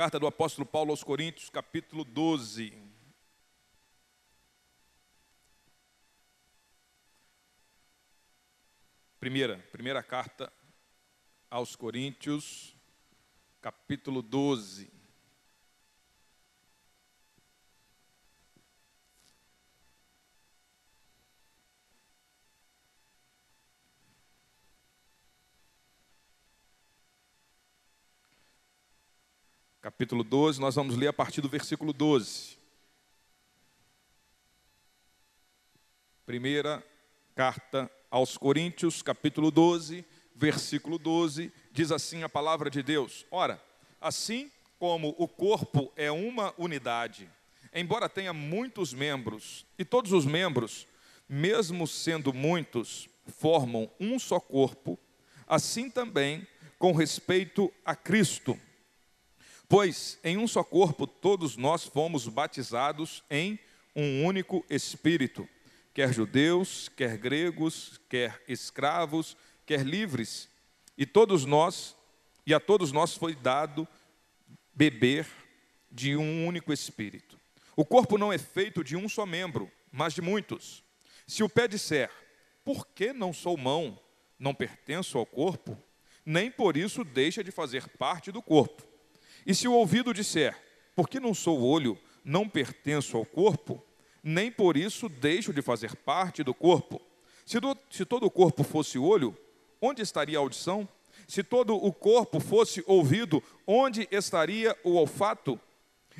Carta do apóstolo Paulo aos Coríntios, capítulo 12. Primeira, primeira carta aos Coríntios, capítulo 12. Capítulo 12, nós vamos ler a partir do versículo 12. Primeira carta aos Coríntios, capítulo 12, versículo 12, diz assim a palavra de Deus: Ora, assim como o corpo é uma unidade, embora tenha muitos membros, e todos os membros, mesmo sendo muitos, formam um só corpo, assim também com respeito a Cristo Pois em um só corpo todos nós fomos batizados em um único Espírito, quer judeus, quer gregos, quer escravos, quer livres, e todos nós, e a todos nós foi dado beber de um único Espírito. O corpo não é feito de um só membro, mas de muitos. Se o pé disser, por que não sou mão, não pertenço ao corpo, nem por isso deixa de fazer parte do corpo. E se o ouvido disser, porque não sou olho, não pertenço ao corpo, nem por isso deixo de fazer parte do corpo. Se, do, se todo o corpo fosse olho, onde estaria a audição? Se todo o corpo fosse ouvido, onde estaria o olfato?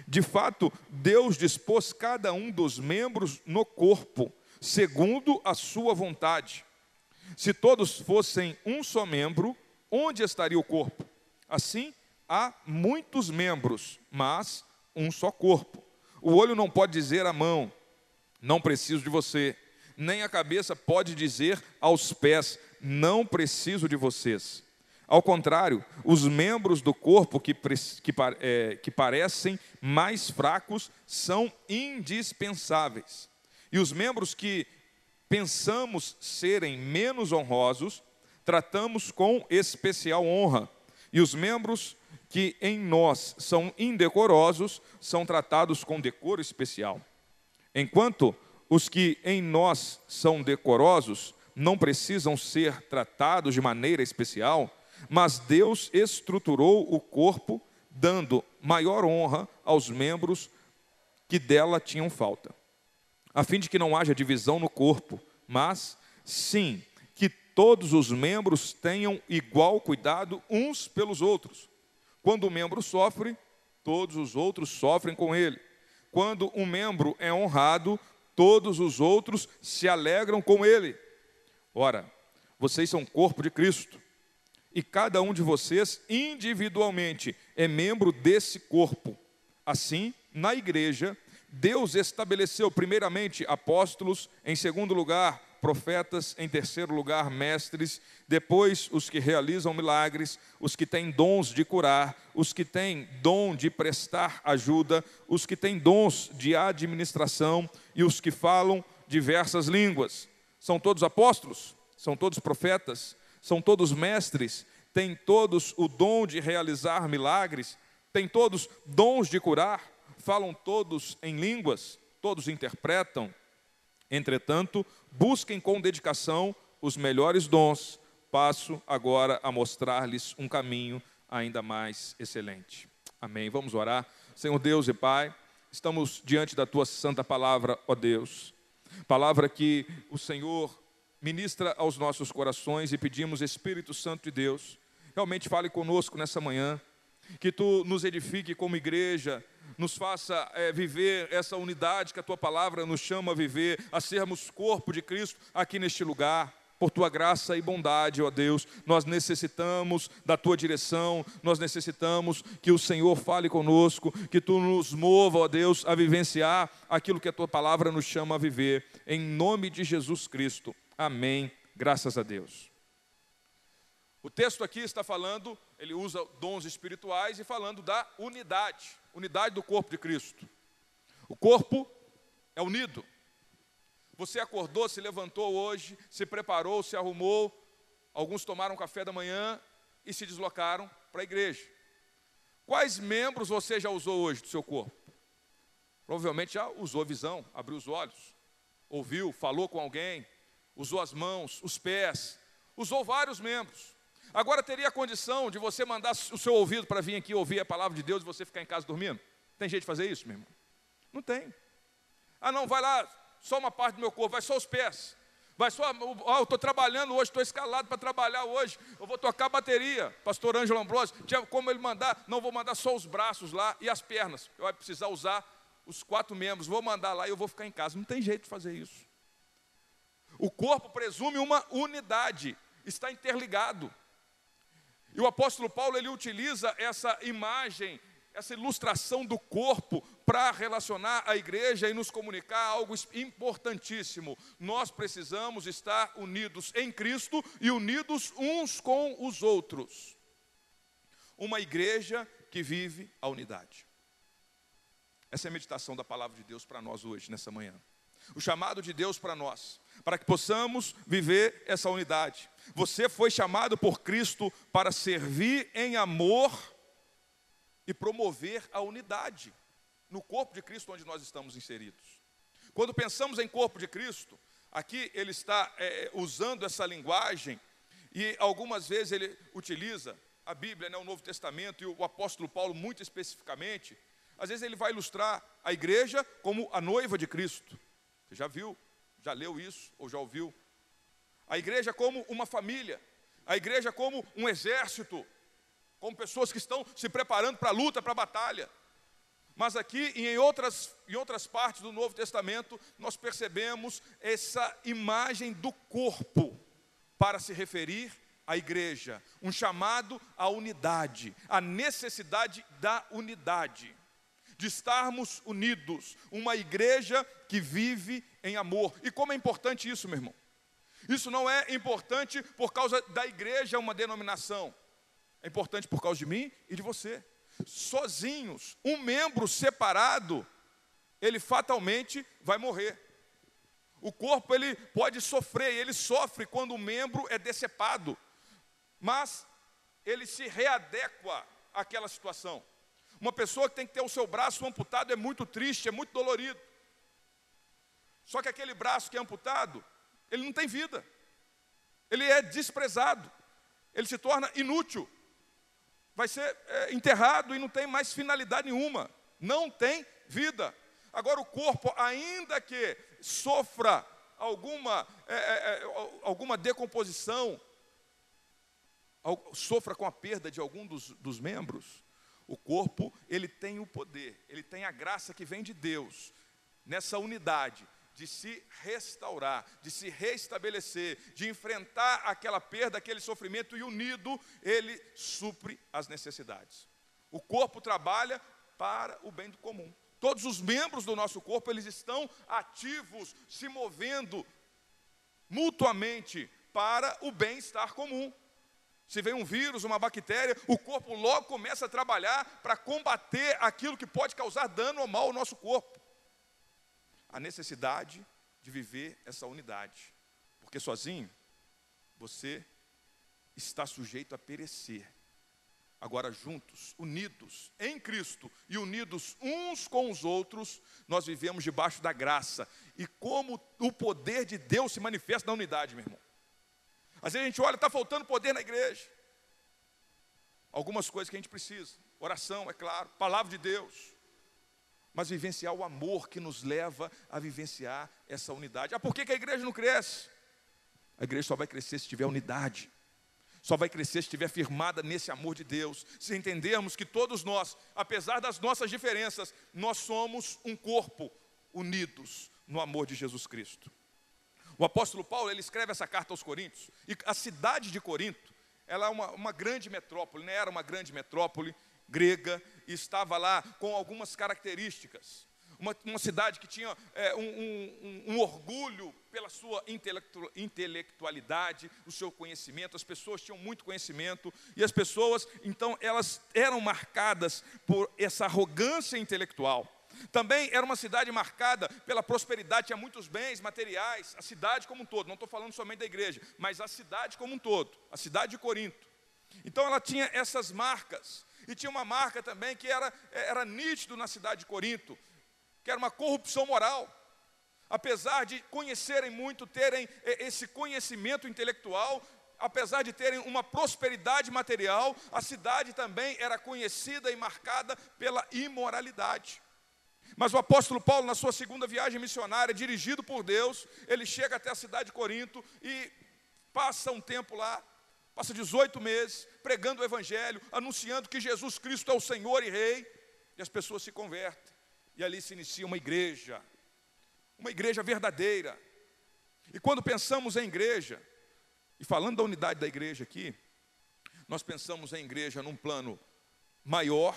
De fato, Deus dispôs cada um dos membros no corpo, segundo a sua vontade. Se todos fossem um só membro, onde estaria o corpo? Assim, há muitos membros, mas um só corpo. O olho não pode dizer à mão, não preciso de você, nem a cabeça pode dizer aos pés, não preciso de vocês. Ao contrário, os membros do corpo que, que, é, que parecem mais fracos são indispensáveis. E os membros que pensamos serem menos honrosos, tratamos com especial honra. E os membros que em nós são indecorosos são tratados com decoro especial. Enquanto os que em nós são decorosos não precisam ser tratados de maneira especial, mas Deus estruturou o corpo dando maior honra aos membros que dela tinham falta, a fim de que não haja divisão no corpo, mas sim que todos os membros tenham igual cuidado uns pelos outros. Quando um membro sofre, todos os outros sofrem com ele. Quando um membro é honrado, todos os outros se alegram com ele. Ora, vocês são corpo de Cristo, e cada um de vocês individualmente é membro desse corpo. Assim, na igreja, Deus estabeleceu primeiramente apóstolos, em segundo lugar, profetas, em terceiro lugar, mestres, depois os que realizam milagres, os que têm dons de curar, os que têm dom de prestar ajuda, os que têm dons de administração e os que falam diversas línguas. São todos apóstolos? São todos profetas? São todos mestres? Têm todos o dom de realizar milagres? Têm todos dons de curar? Falam todos em línguas? Todos interpretam? Entretanto, busquem com dedicação os melhores dons. Passo agora a mostrar-lhes um caminho ainda mais excelente. Amém. Vamos orar. Senhor Deus e Pai, estamos diante da tua santa palavra, ó Deus. Palavra que o Senhor ministra aos nossos corações e pedimos, Espírito Santo de Deus, realmente fale conosco nessa manhã, que tu nos edifique como igreja, nos faça é, viver essa unidade que a tua palavra nos chama a viver, a sermos corpo de Cristo aqui neste lugar. Por tua graça e bondade, ó Deus, nós necessitamos da tua direção, nós necessitamos que o Senhor fale conosco, que tu nos mova, ó Deus, a vivenciar aquilo que a tua palavra nos chama a viver. Em nome de Jesus Cristo. Amém. Graças a Deus. O texto aqui está falando, ele usa dons espirituais e falando da unidade unidade do corpo de Cristo. O corpo é unido. Você acordou, se levantou hoje, se preparou, se arrumou. Alguns tomaram café da manhã e se deslocaram para a igreja. Quais membros você já usou hoje do seu corpo? Provavelmente já usou visão, abriu os olhos, ouviu, falou com alguém, usou as mãos, os pés, usou vários membros. Agora teria a condição de você mandar o seu ouvido para vir aqui ouvir a palavra de Deus e você ficar em casa dormindo? Tem jeito de fazer isso, meu irmão? Não tem. Ah, não, vai lá, só uma parte do meu corpo, vai só os pés. Vai só, oh, eu estou trabalhando hoje, estou escalado para trabalhar hoje. Eu vou tocar bateria. Pastor Ângelo Ambrosio, tinha como ele mandar? Não, vou mandar só os braços lá e as pernas. Eu vou precisar usar os quatro membros. Vou mandar lá e eu vou ficar em casa. Não tem jeito de fazer isso. O corpo presume uma unidade, está interligado. E o apóstolo Paulo ele utiliza essa imagem essa ilustração do corpo para relacionar a igreja e nos comunicar algo importantíssimo. Nós precisamos estar unidos em Cristo e unidos uns com os outros. Uma igreja que vive a unidade. Essa é a meditação da palavra de Deus para nós hoje, nessa manhã. O chamado de Deus para nós, para que possamos viver essa unidade. Você foi chamado por Cristo para servir em amor e promover a unidade no corpo de Cristo onde nós estamos inseridos. Quando pensamos em corpo de Cristo, aqui ele está é, usando essa linguagem e algumas vezes ele utiliza a Bíblia, né, o Novo Testamento e o apóstolo Paulo muito especificamente. Às vezes ele vai ilustrar a igreja como a noiva de Cristo. Você já viu, já leu isso ou já ouviu? A igreja como uma família, a igreja como um exército, como pessoas que estão se preparando para a luta, para a batalha. Mas aqui e em outras, em outras partes do Novo Testamento, nós percebemos essa imagem do corpo para se referir à igreja, um chamado à unidade, a necessidade da unidade, de estarmos unidos, uma igreja que vive em amor. E como é importante isso, meu irmão? Isso não é importante por causa da igreja, uma denominação. É importante por causa de mim e de você. Sozinhos, um membro separado, ele fatalmente vai morrer. O corpo ele pode sofrer, ele sofre quando o membro é decepado, mas ele se readequa àquela situação. Uma pessoa que tem que ter o seu braço amputado é muito triste, é muito dolorido. Só que aquele braço que é amputado, ele não tem vida. Ele é desprezado. Ele se torna inútil vai ser é, enterrado e não tem mais finalidade nenhuma, não tem vida. Agora, o corpo, ainda que sofra alguma, é, é, é alguma decomposição, sofra com a perda de algum dos, dos membros, o corpo, ele tem o poder, ele tem a graça que vem de Deus, nessa unidade, de se restaurar, de se restabelecer, de enfrentar aquela perda, aquele sofrimento e unido, ele supre as necessidades. O corpo trabalha para o bem do comum. Todos os membros do nosso corpo, eles estão ativos, se movendo mutuamente para o bem-estar comum. Se vem um vírus, uma bactéria, o corpo logo começa a trabalhar para combater aquilo que pode causar dano ou mal ao nosso corpo a necessidade de viver essa unidade. Porque sozinho, você está sujeito a perecer. Agora, juntos, unidos em Cristo e unidos uns com os outros, nós vivemos debaixo da graça. E como o poder de Deus se manifesta na unidade, meu irmão. Às vezes a gente olha, está faltando poder na igreja. Algumas coisas que a gente precisa: oração, é claro, palavra de Deus, mas vivenciar o amor que nos leva a vivenciar essa unidade. Ah, por que, que a igreja não cresce? A igreja só vai crescer se tiver unidade. Só vai crescer se estiver firmada nesse amor de Deus. Se entendermos que todos nós, apesar das nossas diferenças, nós somos um corpo unidos no amor de Jesus Cristo. O apóstolo Paulo, ele escreve essa carta aos Coríntios, e a cidade de Corinto, ela é uma, uma grande metrópole, né? era uma grande metrópole, grega e estava lá com algumas características. Uma, uma cidade que tinha é, um, um, um, orgulho pela sua intelectu, intelectualidade, o seu conhecimento, as pessoas tinham muito conhecimento, e as pessoas, então, elas eram marcadas por essa arrogância intelectual. Também era uma cidade marcada pela prosperidade, tinha muitos bens materiais, a cidade como um todo, não estou falando somente da igreja, mas a cidade como um todo, a cidade de Corinto. Então ela tinha essas marcas, E tinha uma marca também que era, era nítido na cidade de Corinto, que era uma corrupção moral. Apesar de conhecerem muito, terem eh, esse conhecimento intelectual, apesar de terem uma prosperidade material, a cidade também era conhecida e marcada pela imoralidade. Mas o apóstolo Paulo, na sua segunda viagem missionária, dirigido por Deus, ele chega até a cidade de Corinto e passa um tempo lá, passa 18 meses, pregando o Evangelho, anunciando que Jesus Cristo é o Senhor e Rei, e as pessoas se convertem, e ali se inicia uma igreja, uma igreja verdadeira. E quando pensamos em igreja, e falando da unidade da igreja aqui, nós pensamos em igreja num plano maior,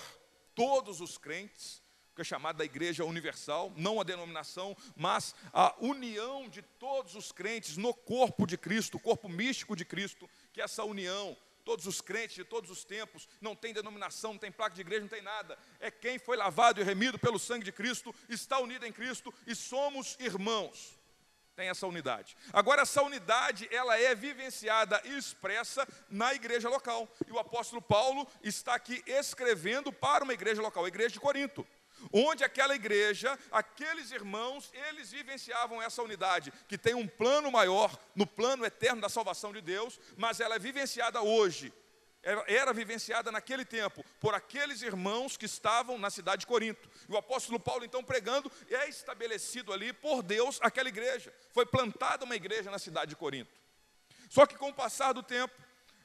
todos os crentes, que é chamada da igreja universal, não a denominação, mas a união de todos os crentes no corpo de Cristo, o corpo místico de Cristo, que é essa união, todos os crentes de todos os tempos, não tem denominação, não tem placa de igreja, não tem nada. É quem foi lavado e remido pelo sangue de Cristo, está unido em Cristo e somos irmãos tem essa unidade. Agora, essa unidade, ela é vivenciada e expressa na igreja local. E o apóstolo Paulo está aqui escrevendo para uma igreja local, a igreja de Corinto. Onde aquela igreja, aqueles irmãos, eles vivenciavam essa unidade, que tem um plano maior, no plano eterno da salvação de Deus, mas ela é vivenciada hoje era, vivenciada naquele tempo por aqueles irmãos que estavam na cidade de Corinto. E o apóstolo Paulo, então, pregando, é estabelecido ali por Deus aquela igreja. Foi plantada uma igreja na cidade de Corinto. Só que com o passar do tempo,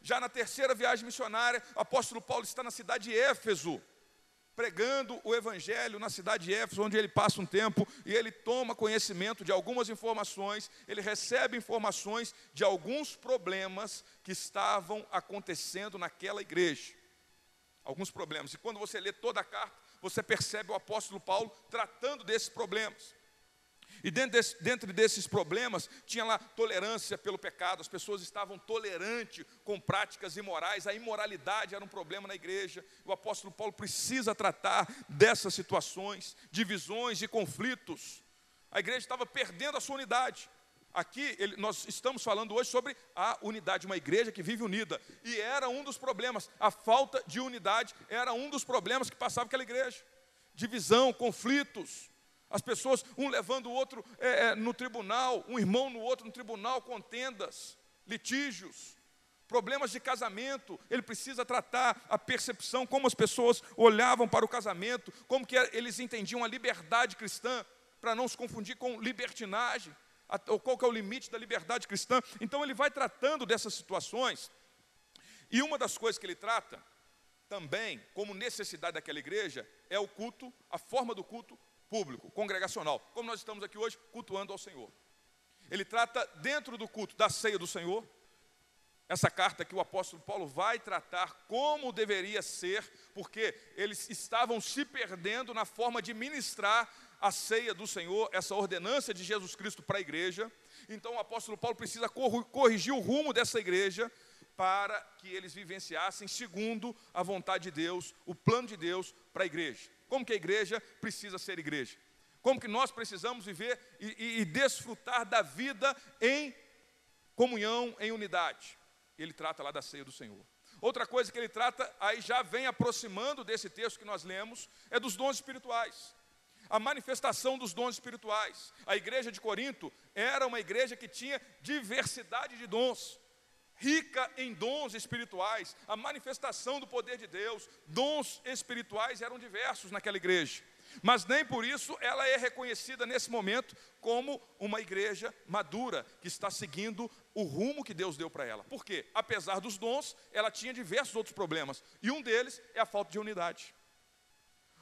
já na terceira viagem missionária, o apóstolo Paulo está na cidade de Éfeso pregando o evangelho na cidade de Éfeso, onde ele passa um tempo e ele toma conhecimento de algumas informações, ele recebe informações de alguns problemas que estavam acontecendo naquela igreja. Alguns problemas. E quando você lê toda a carta, você percebe o apóstolo Paulo tratando desses problemas. E dentro, desse, dentro desses problemas, tinha lá tolerância pelo pecado, as pessoas estavam tolerantes com práticas imorais, a imoralidade era um problema na igreja. O apóstolo Paulo precisa tratar dessas situações, divisões e conflitos. A igreja estava perdendo a sua unidade. Aqui ele, nós estamos falando hoje sobre a unidade, uma igreja que vive unida. E era um dos problemas, a falta de unidade era um dos problemas que passava aquela igreja. Divisão, conflitos. As pessoas, um levando o outro é, é, no tribunal, um irmão no outro no tribunal, contendas, litígios, problemas de casamento. Ele precisa tratar a percepção, como as pessoas olhavam para o casamento, como que eles entendiam a liberdade cristã, para não se confundir com libertinagem, ou qual que é o limite da liberdade cristã. Então ele vai tratando dessas situações. E uma das coisas que ele trata, também, como necessidade daquela igreja, é o culto, a forma do culto público, congregacional, como nós estamos aqui hoje, cultuando ao Senhor. Ele trata dentro do culto da ceia do Senhor, essa carta que o apóstolo Paulo vai tratar como deveria ser, porque eles estavam se perdendo na forma de ministrar a ceia do Senhor, essa ordenança de Jesus Cristo para a igreja. Então o apóstolo Paulo precisa corrigir o rumo dessa igreja para que eles vivenciassem segundo a vontade de Deus, o plano de Deus para a igreja. Como que a igreja precisa ser igreja? Como que nós precisamos viver e, e, e desfrutar da vida em comunhão, em unidade? Ele trata lá da ceia do Senhor. Outra coisa que ele trata, aí já vem aproximando desse texto que nós lemos, é dos dons espirituais. A manifestação dos dons espirituais. A igreja de Corinto era uma igreja que tinha diversidade de dons rica em dons espirituais, a manifestação do poder de Deus, dons espirituais eram diversos naquela igreja. Mas nem por isso ela é reconhecida nesse momento como uma igreja madura, que está seguindo o rumo que Deus deu para ela. Por quê? Apesar dos dons, ela tinha diversos outros problemas, e um deles é a falta de unidade.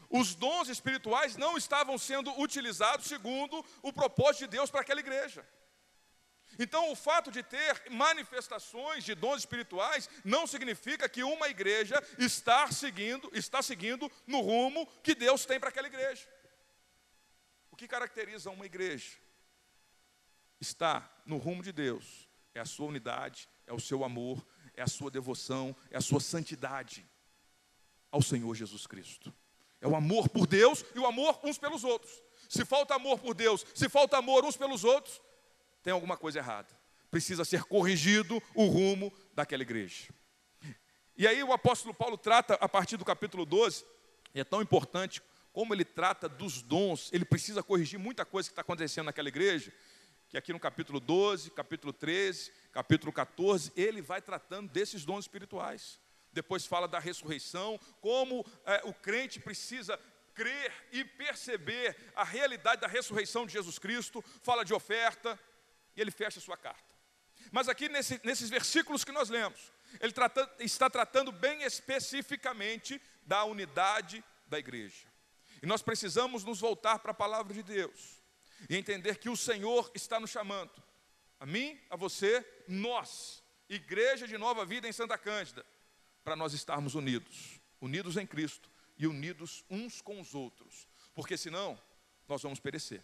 Os dons espirituais não estavam sendo utilizados segundo o propósito de Deus para aquela igreja. Então, o fato de ter manifestações de dons espirituais não significa que uma igreja está seguindo, está seguindo no rumo que Deus tem para aquela igreja. O que caracteriza uma igreja? Está no rumo de Deus. É a sua unidade, é o seu amor, é a sua devoção, é a sua santidade ao Senhor Jesus Cristo. É o amor por Deus e o amor uns pelos outros. Se falta amor por Deus, se falta amor uns pelos outros, tem alguma coisa errada. Precisa ser corrigido o rumo daquela igreja. E aí o apóstolo Paulo trata, a partir do capítulo 12, e é tão importante como ele trata dos dons, ele precisa corrigir muita coisa que está acontecendo naquela igreja, que aqui no capítulo 12, capítulo 13, capítulo 14, ele vai tratando desses dons espirituais. Depois fala da ressurreição, como é, o crente precisa crer e perceber a realidade da ressurreição de Jesus Cristo, fala de oferta, e ele fecha a sua carta. Mas aqui nesse, nesses versículos que nós lemos, ele trata, está tratando bem especificamente da unidade da igreja. E nós precisamos nos voltar para a palavra de Deus e entender que o Senhor está nos chamando, a mim, a você, nós, igreja de nova vida em Santa Cândida, para nós estarmos unidos, unidos em Cristo e unidos uns com os outros, porque senão nós vamos perecer.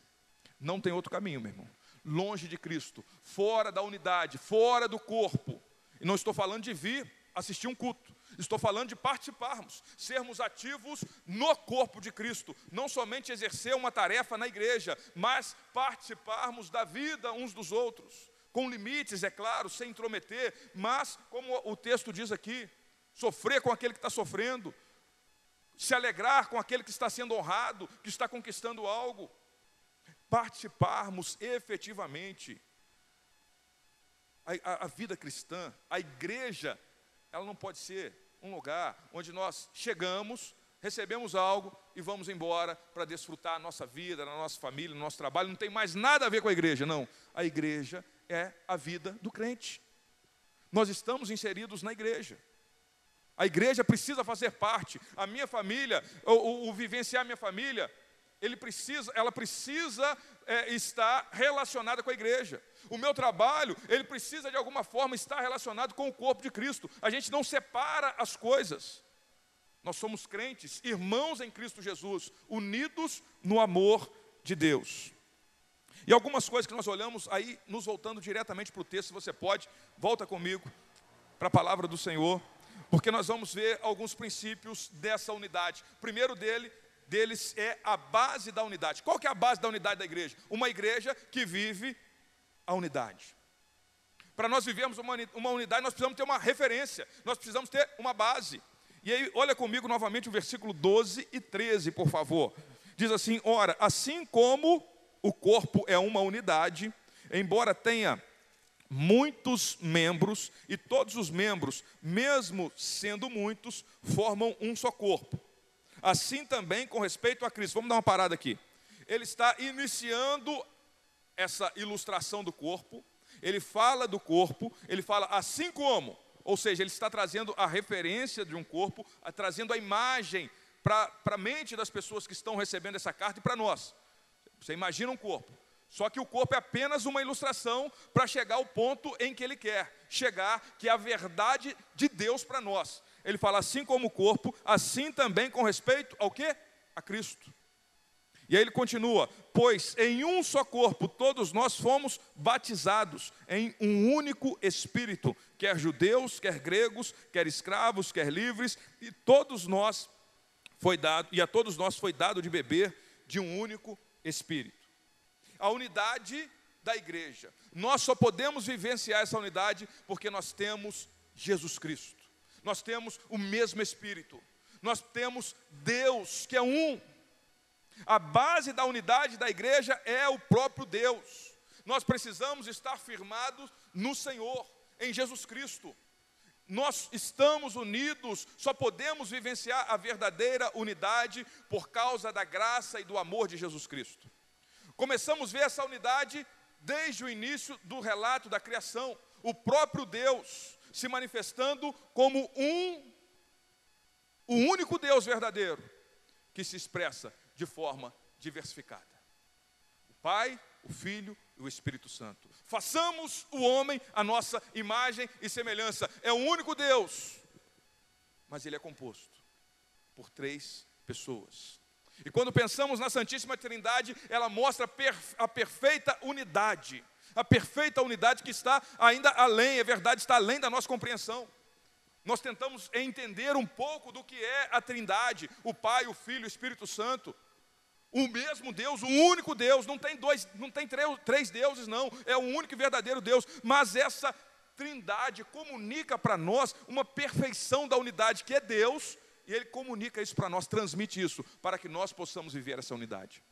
Não tem outro caminho, meu irmão. Longe de Cristo, fora da unidade, fora do corpo. E não estou falando de vir assistir um culto. Estou falando de participarmos, sermos ativos no corpo de Cristo, não somente exercer uma tarefa na igreja, mas participarmos da vida uns dos outros, com limites, é claro, sem intrometer, mas, como o texto diz aqui, sofrer com aquele que está sofrendo, se alegrar com aquele que está sendo honrado, que está conquistando algo, participarmos efetivamente. A, a, a, vida cristã, a igreja, ela não pode ser um lugar onde nós chegamos, recebemos algo e vamos embora para desfrutar a nossa vida, na nossa família, no nosso trabalho. Não tem mais nada a ver com a igreja, não. A igreja é a vida do crente. Nós estamos inseridos na igreja. A igreja precisa fazer parte. A minha família, o, o, o vivenciar a minha família, ele precisa, ela precisa é, estar relacionada com a igreja. O meu trabalho, ele precisa de alguma forma estar relacionado com o corpo de Cristo. A gente não separa as coisas. Nós somos crentes, irmãos em Cristo Jesus, unidos no amor de Deus. E algumas coisas que nós olhamos aí, nos voltando diretamente para o texto, se você pode, volta comigo para a palavra do Senhor porque nós vamos ver alguns princípios dessa unidade. Primeiro dele, deles é a base da unidade. Qual que é a base da unidade da igreja? Uma igreja que vive a unidade. Para nós vivermos uma, unidade, nós precisamos ter uma referência, nós precisamos ter uma base. E aí, olha comigo novamente o versículo 12 e 13, por favor. Diz assim: Ora, assim como o corpo é uma unidade, embora tenha muitos membros, e todos os membros, mesmo sendo muitos, formam um só corpo. Assim também com respeito a Cristo. Vamos dar uma parada aqui. Ele está iniciando essa ilustração do corpo, ele fala do corpo, ele fala assim como, ou seja, ele está trazendo a referência de um corpo, trazendo a imagem para a mente das pessoas que estão recebendo essa carta e para nós. Você imagina um corpo. Só que o corpo é apenas uma ilustração para chegar ao ponto em que ele quer chegar, que é a verdade de Deus para nós. Ele fala assim como o corpo, assim também com respeito ao que? A Cristo. E aí ele continua: Pois em um só corpo todos nós fomos batizados em um único espírito, quer judeus, quer gregos, quer escravos, quer livres, e todos nós foi dado, e a todos nós foi dado de beber de um único espírito a unidade da igreja. Nós só podemos vivenciar essa unidade porque nós temos Jesus Cristo. Nós temos o mesmo Espírito. Nós temos Deus, que é um. A base da unidade da igreja é o próprio Deus. Nós precisamos estar firmados no Senhor, em Jesus Cristo. Nós estamos unidos, só podemos vivenciar a verdadeira unidade por causa da graça e do amor de Jesus Cristo. Começamos a ver essa unidade desde o início do relato da criação, o próprio Deus se manifestando como um, o único Deus verdadeiro, que se expressa de forma diversificada. O Pai, o Filho e o Espírito Santo. Façamos o homem a nossa imagem e semelhança. É o único Deus, mas ele é composto por três pessoas. E quando pensamos na Santíssima Trindade, ela mostra a perfeita unidade. A perfeita unidade que está ainda além, é verdade, está além da nossa compreensão. Nós tentamos entender um pouco do que é a Trindade, o Pai, o Filho, o Espírito Santo. O mesmo Deus, o único Deus, não tem dois, não tem três, três deuses, não, é o único e verdadeiro Deus, mas essa Trindade comunica para nós uma perfeição da unidade que é Deus, e Ele comunica isso para nós, transmite isso, para que nós possamos viver essa unidade.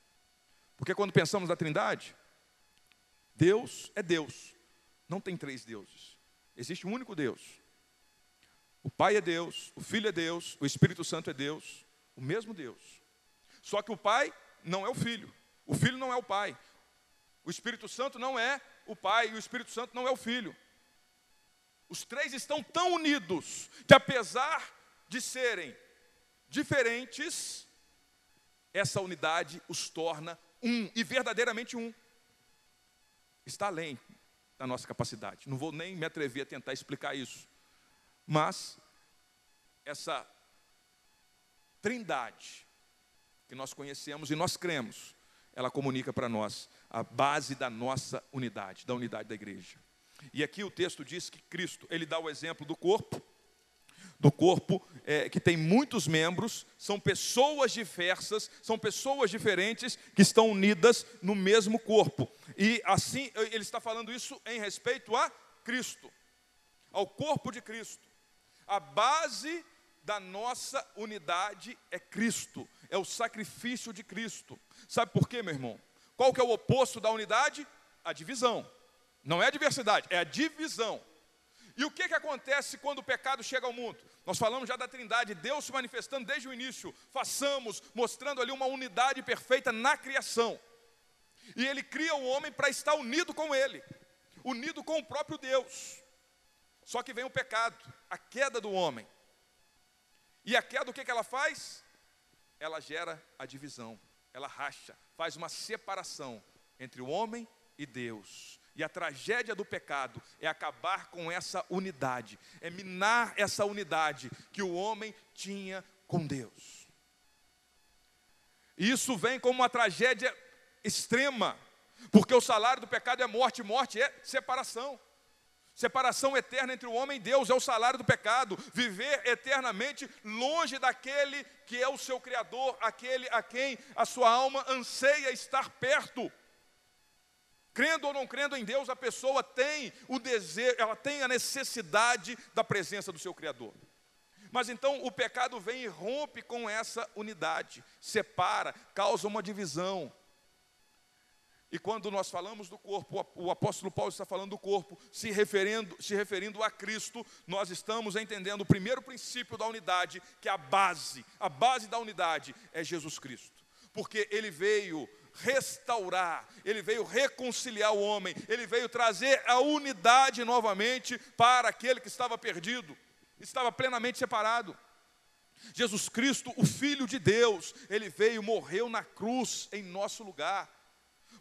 Porque quando pensamos na Trindade, Deus é Deus, não tem três deuses, existe um único Deus. O Pai é Deus, o Filho é Deus, o Espírito Santo é Deus, o mesmo Deus. Só que o Pai não é o Filho, o Filho não é o Pai, o Espírito Santo não é o Pai e o Espírito Santo não é o Filho. Os três estão tão unidos que, apesar de serem diferentes, essa unidade os torna um e verdadeiramente um. Está além da nossa capacidade. Não vou nem me atrever a tentar explicar isso. Mas essa trindade que nós conhecemos e nós cremos, ela comunica para nós a base da nossa unidade, da unidade da igreja. E aqui o texto diz que Cristo, ele dá o exemplo do corpo, do corpo é, que tem muitos membros, são pessoas diversas, são pessoas diferentes que estão unidas no mesmo corpo. E assim, ele está falando isso em respeito a Cristo, ao corpo de Cristo. A base da nossa unidade é Cristo, é o sacrifício de Cristo. Sabe por quê, meu irmão? Qual que é o oposto da unidade? A divisão. Não é a diversidade, é a divisão. E o que, que acontece quando o pecado chega ao mundo? Nós falamos já da trindade, Deus se manifestando desde o início. Façamos, mostrando ali uma unidade perfeita na criação. E Ele cria o homem para estar unido com Ele, unido com o próprio Deus. Só que vem o pecado, a queda do homem. E a queda, o que, que ela faz? Ela gera a divisão, ela racha, faz uma separação entre o homem e Deus. E a tragédia do pecado é acabar com essa unidade, é minar essa unidade que o homem tinha com Deus. E isso vem como uma tragédia extrema, porque o salário do pecado é morte, morte é separação. Separação eterna entre o homem e Deus é o salário do pecado. Viver eternamente longe daquele que é o seu Criador, aquele a quem a sua alma anseia estar perto. Crendo ou não crendo em Deus, a pessoa tem o desejo, ela tem a necessidade da presença do seu Criador. Mas então o pecado vem e rompe com essa unidade, separa, causa uma divisão. E quando nós falamos do corpo, o apóstolo Paulo está falando do corpo, se referindo, se referindo a Cristo, nós estamos entendendo o primeiro princípio da unidade, que é a base, a base da unidade é Jesus Cristo. Porque ele veio restaurar, ele veio reconciliar o homem, ele veio trazer a unidade novamente para aquele que estava perdido, estava plenamente separado. Jesus Cristo, o Filho de Deus, ele veio, morreu na cruz em nosso lugar.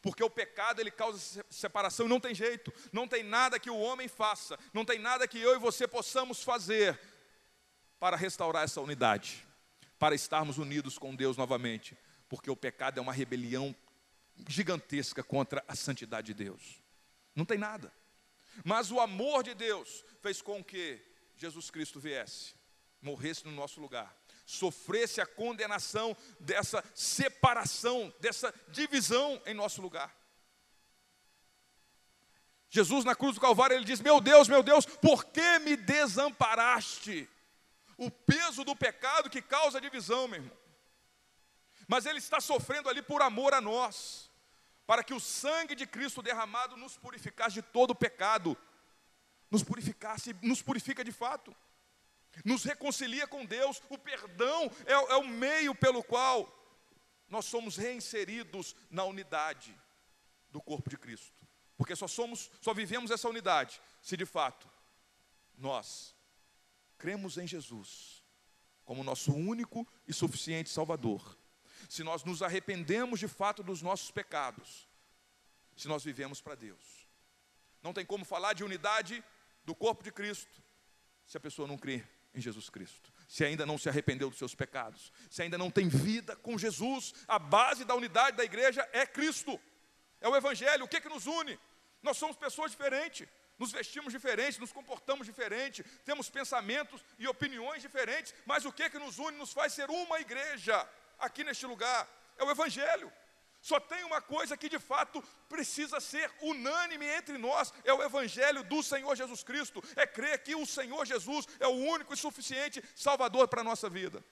Porque o pecado ele causa separação e não tem jeito, não tem nada que o homem faça, não tem nada que eu e você possamos fazer para restaurar essa unidade, para estarmos unidos com Deus novamente. Porque o pecado é uma rebelião gigantesca contra a santidade de Deus. Não tem nada. Mas o amor de Deus fez com que Jesus Cristo viesse, morresse no nosso lugar, sofresse a condenação dessa separação, dessa divisão em nosso lugar. Jesus na cruz do Calvário, ele diz: Meu Deus, meu Deus, por que me desamparaste? O peso do pecado que causa divisão, meu irmão mas ele está sofrendo ali por amor a nós, para que o sangue de Cristo derramado nos purificasse de todo o pecado, nos purificasse, nos purifica de fato, nos reconcilia com Deus. O perdão é, é o meio pelo qual nós somos reinseridos na unidade do corpo de Cristo, porque só somos, só vivemos essa unidade se de fato nós cremos em Jesus como nosso único e suficiente Salvador se nós nos arrependemos de fato dos nossos pecados, se nós vivemos para Deus. Não tem como falar de unidade do corpo de Cristo se a pessoa não crê em Jesus Cristo, se ainda não se arrependeu dos seus pecados, se ainda não tem vida com Jesus. A base da unidade da igreja é Cristo, é o Evangelho. O que, é que nos une? Nós somos pessoas diferentes, nos vestimos diferentes, nos comportamos diferente, temos pensamentos e opiniões diferentes, mas o que, é que nos une? Nos faz ser uma igreja aqui neste lugar, é o Evangelho. Só tem uma coisa que de fato precisa ser unânime entre nós: é o Evangelho do Senhor Jesus Cristo, é crer que o Senhor Jesus é o único e suficiente Salvador para a nossa vida.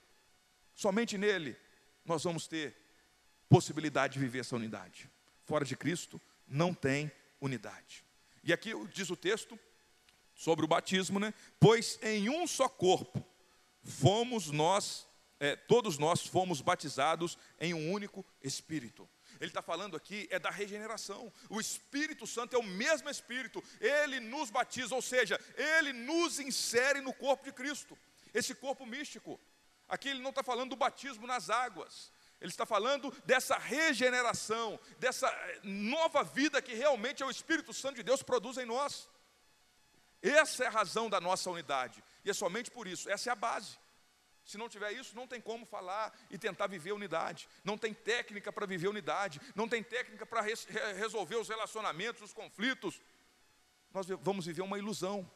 Somente nele nós vamos ter possibilidade de viver essa unidade. Fora de Cristo não tem unidade. E aqui diz o texto sobre o batismo, né? Pois em um só corpo fomos nós, é, todos nós fomos batizados em um único Espírito. Ele está falando aqui é da regeneração. O Espírito Santo é o mesmo Espírito. Ele nos batiza, ou seja, ele nos insere no corpo de Cristo. Esse corpo místico. Aqui ele não está falando do batismo nas águas. Ele está falando dessa regeneração, dessa eh, nova vida que realmente é o Espírito Santo de Deus produz em nós. Essa é a razão da nossa unidade. E é somente por isso, essa é a base. Se não tiver isso, não tem como falar e tentar viver unidade. Não tem técnica para viver unidade. Não tem técnica para res, resolver os relacionamentos, os conflitos. Nós vamos viver uma ilusão,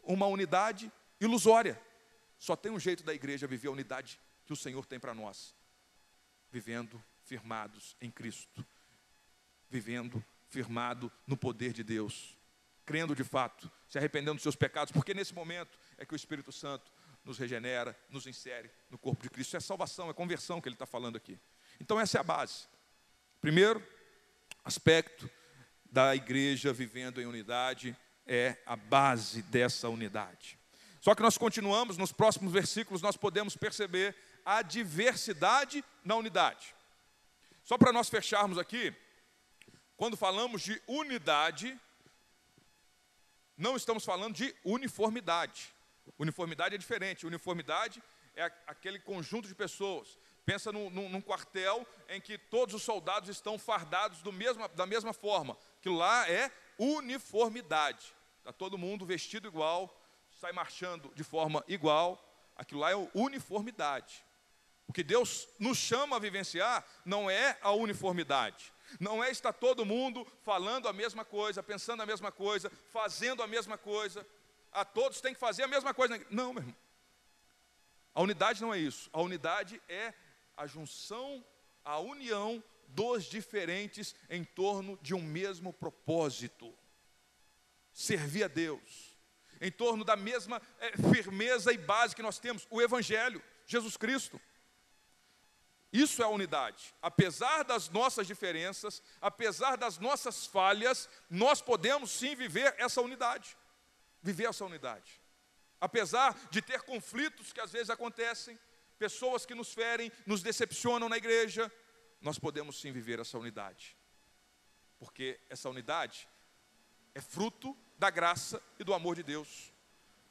uma unidade ilusória. Só tem um jeito da igreja viver a unidade que o Senhor tem para nós: vivendo firmados em Cristo, vivendo firmado no poder de Deus, crendo de fato, se arrependendo dos seus pecados, porque nesse momento é que o Espírito Santo nos regenera, nos insere no corpo de Cristo. É salvação, é conversão que ele está falando aqui. Então, essa é a base. Primeiro aspecto da igreja vivendo em unidade é a base dessa unidade. Só que nós continuamos, nos próximos versículos, nós podemos perceber a diversidade na unidade. Só para nós fecharmos aqui, quando falamos de unidade, não estamos falando de uniformidade. Uniformidade é diferente. Uniformidade é aquele conjunto de pessoas. Pensa num, num, num, quartel em que todos os soldados estão fardados mesmo, da mesma forma. Aquilo lá é uniformidade. Está todo mundo vestido igual, sai marchando de forma igual. Aquilo lá é uniformidade. O que Deus nos chama a vivenciar não é a uniformidade. Não é estar todo mundo falando a mesma coisa, pensando a mesma coisa, fazendo a mesma coisa a todos tem que fazer a mesma coisa. Não, meu irmão. A unidade não é isso. A unidade é a junção, a união dos diferentes em torno de um mesmo propósito. Servir a Deus. Em torno da mesma é, firmeza e base que nós temos, o Evangelho, Jesus Cristo. Isso é a unidade. Apesar das nossas diferenças, apesar das nossas falhas, nós podemos sim viver essa unidade viver essa unidade. Apesar de ter conflitos que às vezes acontecem, pessoas que nos ferem, nos decepcionam na igreja, nós podemos sim viver essa unidade. Porque essa unidade é fruto da graça e do amor de Deus.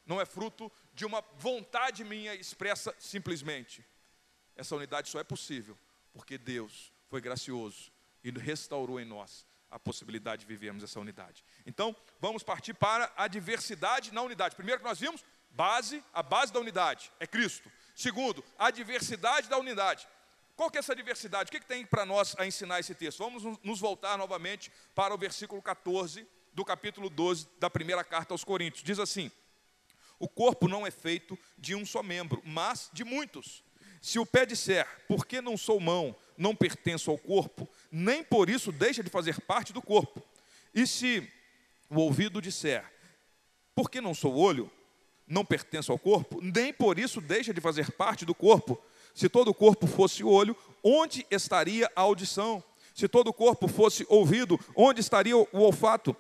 Não é fruto de uma vontade minha expressa simplesmente. Essa unidade só é possível porque Deus foi gracioso e restaurou em nós a possibilidade de vivermos essa unidade. Então, vamos partir para a diversidade na unidade. Primeiro que nós vimos, base, a base da unidade é Cristo. Segundo, a diversidade da unidade. Qual que é essa diversidade? O que, que tem para nós a ensinar esse texto? Vamos nos voltar novamente para o versículo 14 do capítulo 12 da primeira carta aos Coríntios. Diz assim: O corpo não é feito de um só membro, mas de muitos. Se o pé disser, por que não sou mão, não pertenço ao corpo, nem por isso deixa de fazer parte do corpo. E se o ouvido disser, por que não sou olho, não pertenço ao corpo, nem por isso deixa de fazer parte do corpo. Se todo o corpo fosse olho, onde estaria a audição? Se todo o corpo fosse ouvido, onde estaria o olfato?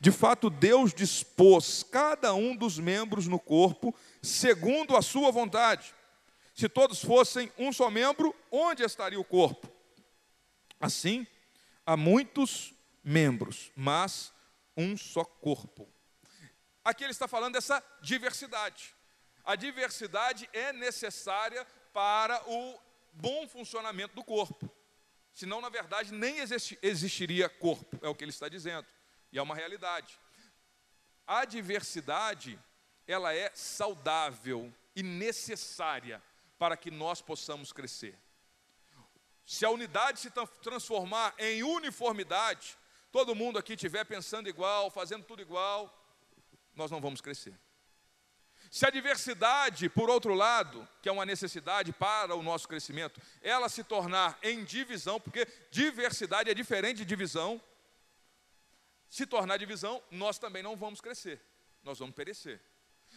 De fato, Deus dispôs cada um dos membros no corpo segundo a sua vontade. Se todos fossem um só membro, onde estaria o corpo? Assim, há muitos membros, mas um só corpo. Aqui ele está falando dessa diversidade. A diversidade é necessária para o bom funcionamento do corpo. Senão, na verdade, nem existiria corpo, é o que ele está dizendo. E é uma realidade. A diversidade, ela é saudável e necessária para que nós possamos crescer. Se a unidade se transformar em uniformidade, todo mundo aqui estiver pensando igual, fazendo tudo igual, nós não vamos crescer. Se a diversidade, por outro lado, que é uma necessidade para o nosso crescimento, ela se tornar em divisão, porque diversidade é diferente de divisão, se tornar divisão, nós também não vamos crescer, nós vamos perecer.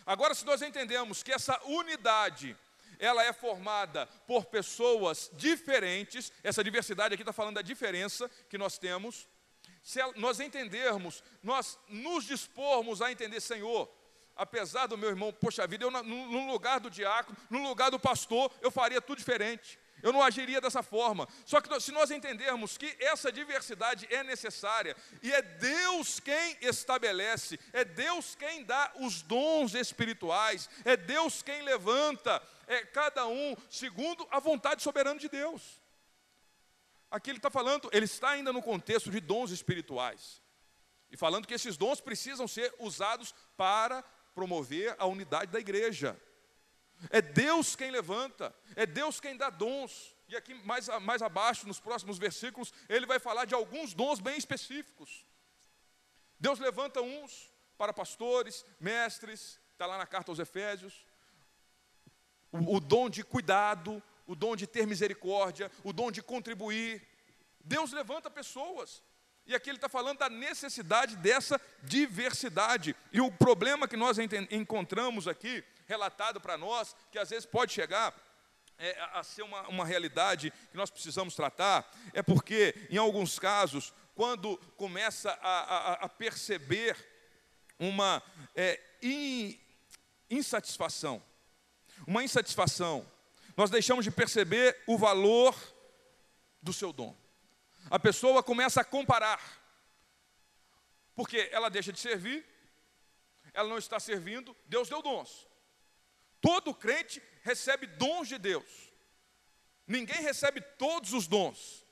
Agora, se nós entendemos que essa unidade, ela é formada por pessoas diferentes, essa diversidade aqui está falando da diferença que nós temos, se nós entendermos, nós nos dispormos a entender, Senhor, apesar do meu irmão, poxa vida, eu no lugar do diácono, no lugar do pastor, eu faria tudo diferente. Eu não agiria dessa forma. Só que se nós entendermos que essa diversidade é necessária e é Deus quem estabelece, é Deus quem dá os dons espirituais, é Deus quem levanta é, cada um segundo a vontade soberana de Deus. Aqui ele está falando, ele está ainda no contexto de dons espirituais. E falando que esses dons precisam ser usados para promover a unidade da igreja. É Deus quem levanta, é Deus quem dá dons. E aqui mais, mais abaixo, nos próximos versículos, ele vai falar de alguns dons bem específicos. Deus levanta uns para pastores, mestres, está lá na carta aos Efésios. O, dom de cuidado, o dom de ter misericórdia, o dom de contribuir. Deus levanta pessoas e aqui ele está falando da necessidade dessa diversidade. E o problema que nós encontramos aqui, relatado para nós, que às vezes pode chegar é, a ser uma, uma realidade que nós precisamos tratar, é porque, em alguns casos, quando começa a, a, a perceber uma é, in, insatisfação, uma insatisfação, nós deixamos de perceber o valor do seu dom a pessoa começa a comparar. Porque ela deixa de servir, ela não está servindo, Deus deu dons. Todo crente recebe dons de Deus. Ninguém recebe todos os dons,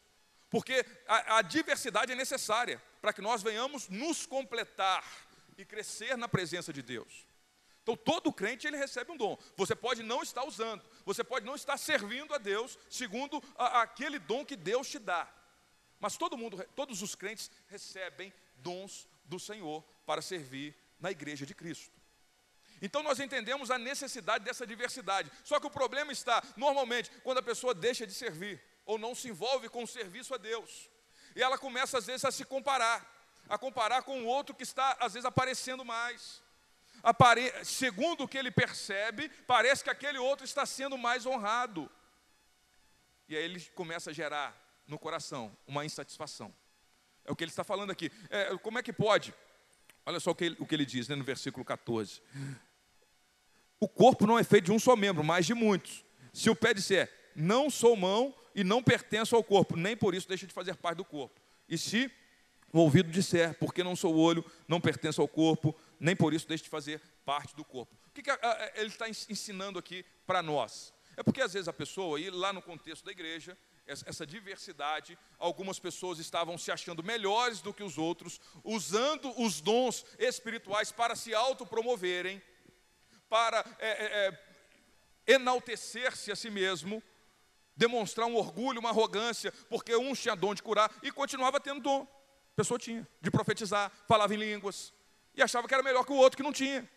porque a, a diversidade é necessária para que nós venhamos nos completar e crescer na presença de Deus. Então, todo crente ele recebe um dom. Você pode não estar usando, você pode não estar servindo a Deus segundo a, aquele dom que Deus te dá. Mas todo mundo, todos os crentes recebem dons do Senhor para servir na igreja de Cristo. Então nós entendemos a necessidade dessa diversidade. Só que o problema está, normalmente, quando a pessoa deixa de servir ou não se envolve com o serviço a Deus. E ela começa às vezes a se comparar, a comparar com o outro que está às vezes aparecendo mais. Segundo o que ele percebe, parece que aquele outro está sendo mais honrado. E aí ele começa a gerar no coração, uma insatisfação. É o que ele está falando aqui. É, como é que pode? Olha só o que ele, o que ele diz né, no versículo 14. O corpo não é feito de um só membro, mas de muitos. Se o pé disser, não sou mão e não pertenço ao corpo, nem por isso deixa de fazer parte do corpo. E se o ouvido disser, porque não sou olho, não pertenço ao corpo, nem por isso deixa de fazer parte do corpo. O que, que ele está ensinando aqui para nós? É porque às vezes a pessoa, e lá no contexto da igreja, essa diversidade, algumas pessoas estavam se achando melhores do que os outros, usando os dons espirituais para se autopromoverem, para é, é, é, enaltecer-se a si mesmo, demonstrar um orgulho, uma arrogância, porque um tinha dom de curar e continuava tendo dom. A pessoa tinha, de profetizar, falava em línguas, e achava que era melhor que o outro que não tinha.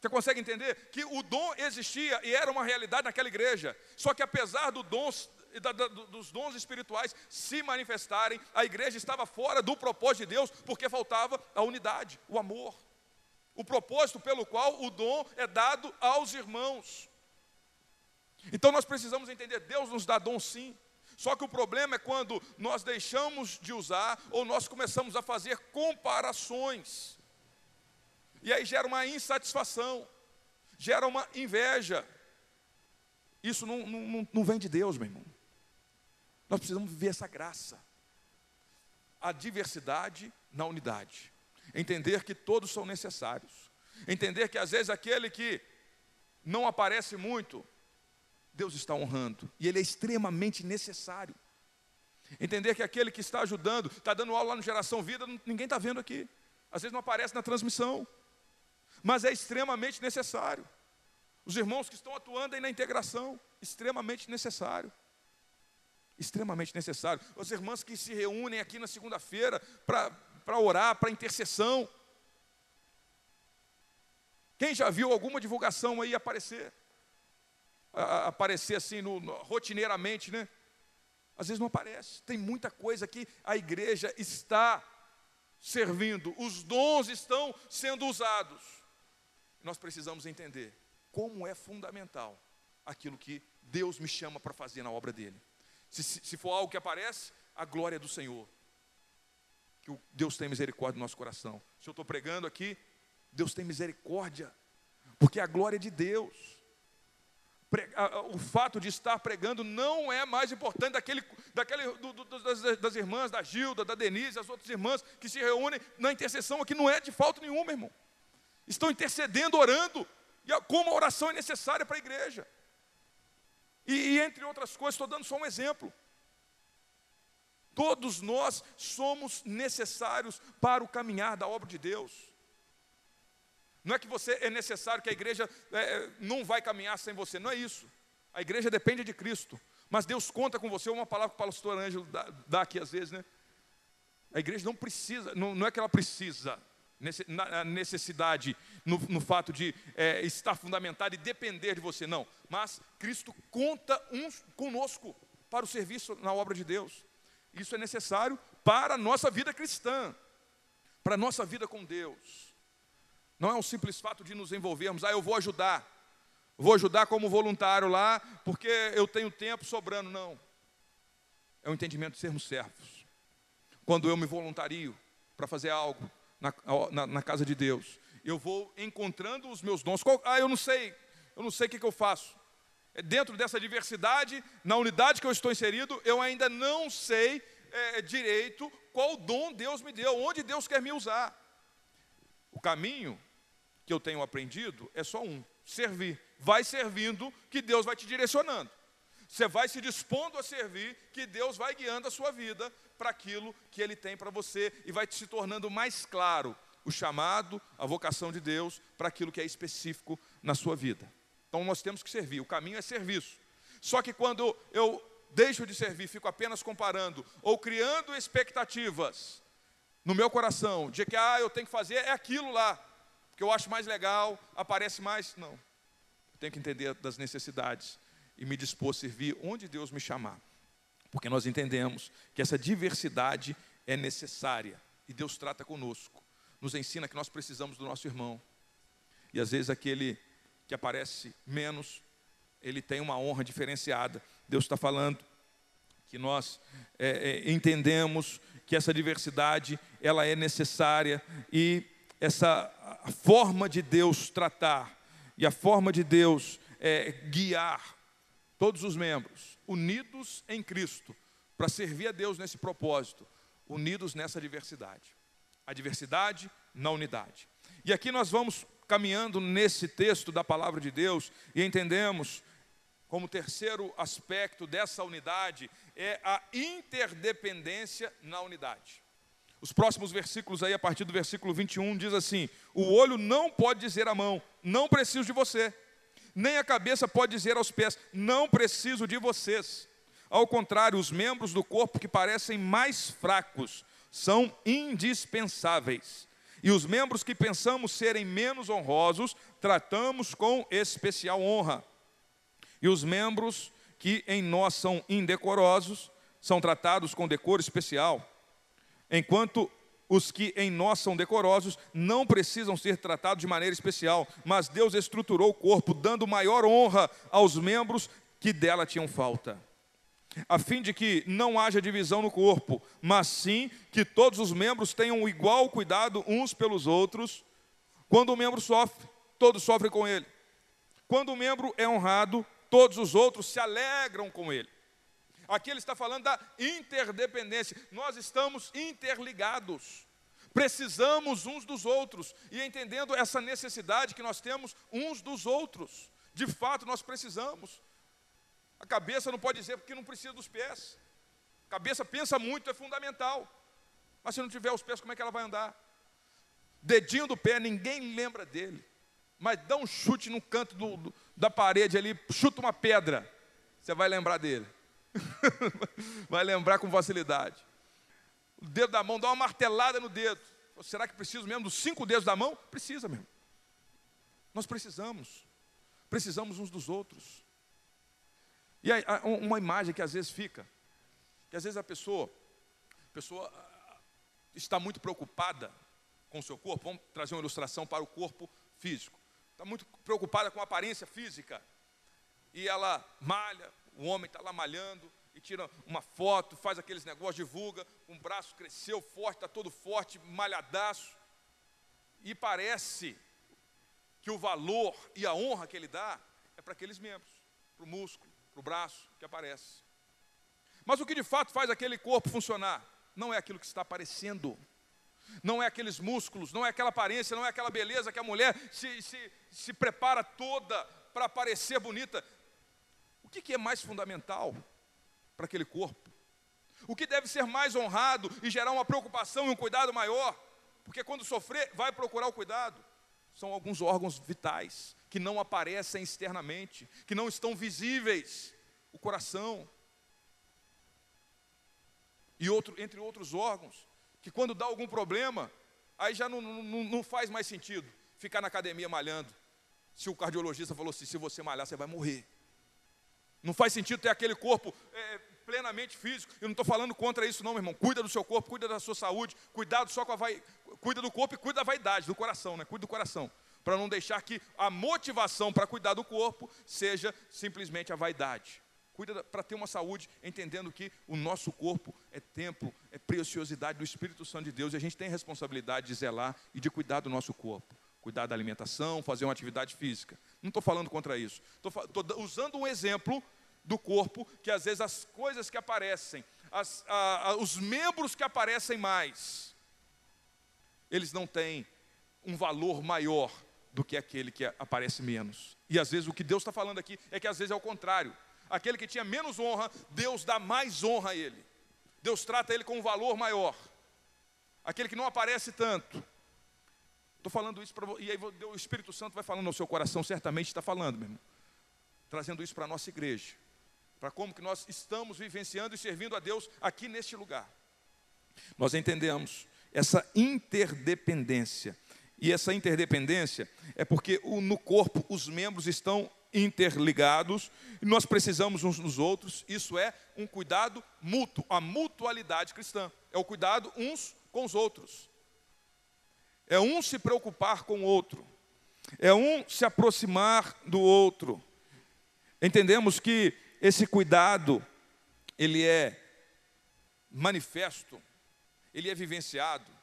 Você consegue entender que o dom existia e era uma realidade naquela igreja. Só que apesar do dom e da, da, dos dons espirituais se manifestarem, a igreja estava fora do propósito de Deus, porque faltava a unidade, o amor. O propósito pelo qual o dom é dado aos irmãos. Então nós precisamos entender: Deus nos dá dom sim. Só que o problema é quando nós deixamos de usar ou nós começamos a fazer comparações. E aí gera uma insatisfação, gera uma inveja. Isso não, não, não vem de Deus, meu irmão. Nós precisamos viver essa graça. A diversidade na unidade. Entender que todos são necessários. Entender que às vezes aquele que não aparece muito, Deus está honrando. E ele é extremamente necessário. Entender que aquele que está ajudando, está dando aula lá no Geração Vida, ninguém está vendo aqui. Às vezes não aparece na transmissão. Mas é extremamente necessário. Os irmãos que estão atuando aí na integração, extremamente necessário extremamente necessário. As irmãs que se reúnem aqui na segunda-feira para orar, para intercessão. Quem já viu alguma divulgação aí aparecer? A, aparecer assim, no, no, rotineiramente, né? Às vezes não aparece. Tem muita coisa que a igreja está servindo, os dons estão sendo usados. Nós precisamos entender como é fundamental aquilo que Deus me chama para fazer na obra dele. Se, se for algo que aparece, a glória é do Senhor. Que Deus tem misericórdia no nosso coração. Se eu estou pregando aqui, Deus tem misericórdia, porque a glória é de Deus. O fato de estar pregando não é mais importante daquele, daquele do, do, das, das, irmãs, da Gilda, da Denise, as outras irmãs que se reúnem na intercessão aqui, não é de falta nenhuma, irmão. Estão intercedendo, orando, e como a oração é necessária para a igreja. E, e entre outras coisas, estou dando só um exemplo. Todos nós somos necessários para o caminhar da obra de Deus. Não é que você é necessário, que a igreja é, não vai caminhar sem você, não é isso. A igreja depende de Cristo. Mas Deus conta com você, uma palavra que o pastor Ângelo dá, dá aqui às vezes, né? A igreja não precisa, não, não é que ela precisa, na necessidade, no, no fato de é, estar fundamentada e depender de você, não. Mas Cristo conta uns conosco para o serviço na obra de Deus. Isso é necessário para a nossa vida cristã, para a nossa vida com Deus. Não é um simples fato de nos envolvermos, ah, eu vou ajudar, vou ajudar como voluntário lá, porque eu tenho tempo sobrando. Não. É o entendimento de sermos servos. Quando eu me voluntario para fazer algo, na, na, na casa de Deus. Eu vou encontrando os meus dons. Qual, ah, eu não sei, eu não sei o que, que eu faço. É dentro dessa diversidade, na unidade que eu estou inserido, eu ainda não sei é, direito qual dom Deus me deu, onde Deus quer me usar. O caminho que eu tenho aprendido é só um: servir. Vai servindo, que Deus vai te direcionando. Você vai se dispondo a servir, que Deus vai guiando a sua vida para aquilo que Ele tem para você e vai se tornando mais claro o chamado, a vocação de Deus para aquilo que é específico na sua vida. Então nós temos que servir, o caminho é serviço. Só que quando eu deixo de servir, fico apenas comparando ou criando expectativas no meu coração de que ah, eu tenho que fazer é aquilo lá, porque eu acho mais legal, aparece mais. Não. Eu tenho que entender das necessidades e me dispor a servir onde Deus me chamar. Porque nós entendemos que essa diversidade é necessária e Deus trata conosco. Nos ensina que nós precisamos do nosso irmão. E às vezes aquele que aparece menos, ele tem uma honra diferenciada. Deus está falando que nós é, é, entendemos que essa diversidade ela é necessária e essa forma de Deus tratar e a forma de Deus é, guiar todos os membros, unidos em Cristo, para servir a Deus nesse propósito, unidos nessa diversidade. A diversidade na unidade. E aqui nós vamos caminhando nesse texto da palavra de Deus e entendemos como terceiro aspecto dessa unidade é a interdependência na unidade. Os próximos versículos aí, a partir do versículo 21, diz assim: O olho não pode dizer à mão, não preciso de você nem a cabeça pode dizer aos pés: Não preciso de vocês. Ao contrário, os membros do corpo que parecem mais fracos são indispensáveis. E os membros que pensamos serem menos honrosos, tratamos com especial honra. E os membros que em nós são indecorosos, são tratados com decoro especial. Enquanto os que em nós são decorosos não precisam ser tratados de maneira especial, mas Deus estruturou o corpo, dando maior honra aos membros que dela tinham falta, a fim de que não haja divisão no corpo, mas sim que todos os membros tenham igual cuidado uns pelos outros. Quando o membro sofre, todos sofrem com ele. Quando o membro é honrado, todos os outros se alegram com ele. Aqui ele está falando da interdependência. Nós estamos interligados. Precisamos uns dos outros. E entendendo essa necessidade que nós temos uns dos outros. De fato, nós precisamos. A cabeça não pode dizer porque não precisa dos pés. A cabeça pensa muito, é fundamental. Mas se não tiver os pés, como é que ela vai andar? Dedinho do pé, ninguém lembra dele. Mas dá um chute no canto do, do, da parede ali, chuta uma pedra. Você vai lembrar dele. Vai lembrar com facilidade. O dedo da mão, dá uma martelada no dedo. Será que preciso mesmo dos cinco dedos da mão? Precisa mesmo. Nós precisamos. Precisamos uns dos outros. E aí, uma imagem que às vezes fica, que às vezes a pessoa, a pessoa ah, está muito preocupada com o seu corpo. Vamos trazer uma ilustração para o corpo físico. Está muito preocupada com a aparência física. E ela malha, o homem está lá malhando, e tira uma foto, faz aqueles negócios, divulga, um braço cresceu forte, está todo forte, malhadaço. E parece que o valor e a honra que ele dá é para aqueles membros, para o músculo, para o braço que aparece. Mas o que de fato faz aquele corpo funcionar não é aquilo que está aparecendo, não é aqueles músculos, não é aquela aparência, não é aquela beleza que a mulher se, se, se prepara toda para parecer bonita. Que, que é mais fundamental para aquele corpo? O que deve ser mais honrado e gerar uma preocupação e um cuidado maior? Porque quando sofrer, vai procurar o cuidado. São alguns órgãos vitais que não aparecem externamente, que não estão visíveis. O coração. E outro, entre outros órgãos, que quando dá algum problema, aí já não, não, não faz mais sentido ficar na academia malhando. Se o cardiologista falou assim, se você malhar, você vai morrer. Não faz sentido ter aquele corpo é, plenamente físico. Eu não estou falando contra isso, não, meu irmão. Cuida do seu corpo, cuida da sua saúde, cuidado só com a vai... cuida do corpo e cuida da vaidade, do coração, né? Cuida do coração. Para não deixar que a motivação para cuidar do corpo seja simplesmente a vaidade. Cuida para ter uma saúde, entendendo que o nosso corpo é templo, é preciosidade do Espírito Santo de Deus e a gente tem responsabilidade de zelar e de cuidar do nosso corpo. Cuidar da alimentação, fazer uma atividade física. Não estou falando contra isso. Estou usando um exemplo do corpo que às vezes as coisas que aparecem, as, a, a, os membros que aparecem mais, eles não têm um valor maior do que aquele que aparece menos. E às vezes o que Deus está falando aqui é que às vezes é o contrário aquele que tinha menos honra, Deus dá mais honra a ele. Deus trata ele com um valor maior. Aquele que não aparece tanto. Estou falando isso para e aí o Espírito Santo vai falando no seu coração, certamente está falando, meu irmão. Trazendo isso para a nossa igreja. Para como que nós estamos vivenciando e servindo a Deus aqui neste lugar. Nós entendemos essa interdependência. E essa interdependência é porque no corpo os membros estão interligados, e nós precisamos uns dos outros, isso é um cuidado mútuo, a mutualidade cristã, é o cuidado uns com os outros, é um se preocupar com o outro, é um se aproximar do outro. Entendemos que esse cuidado, ele é manifesto, ele é vivenciado,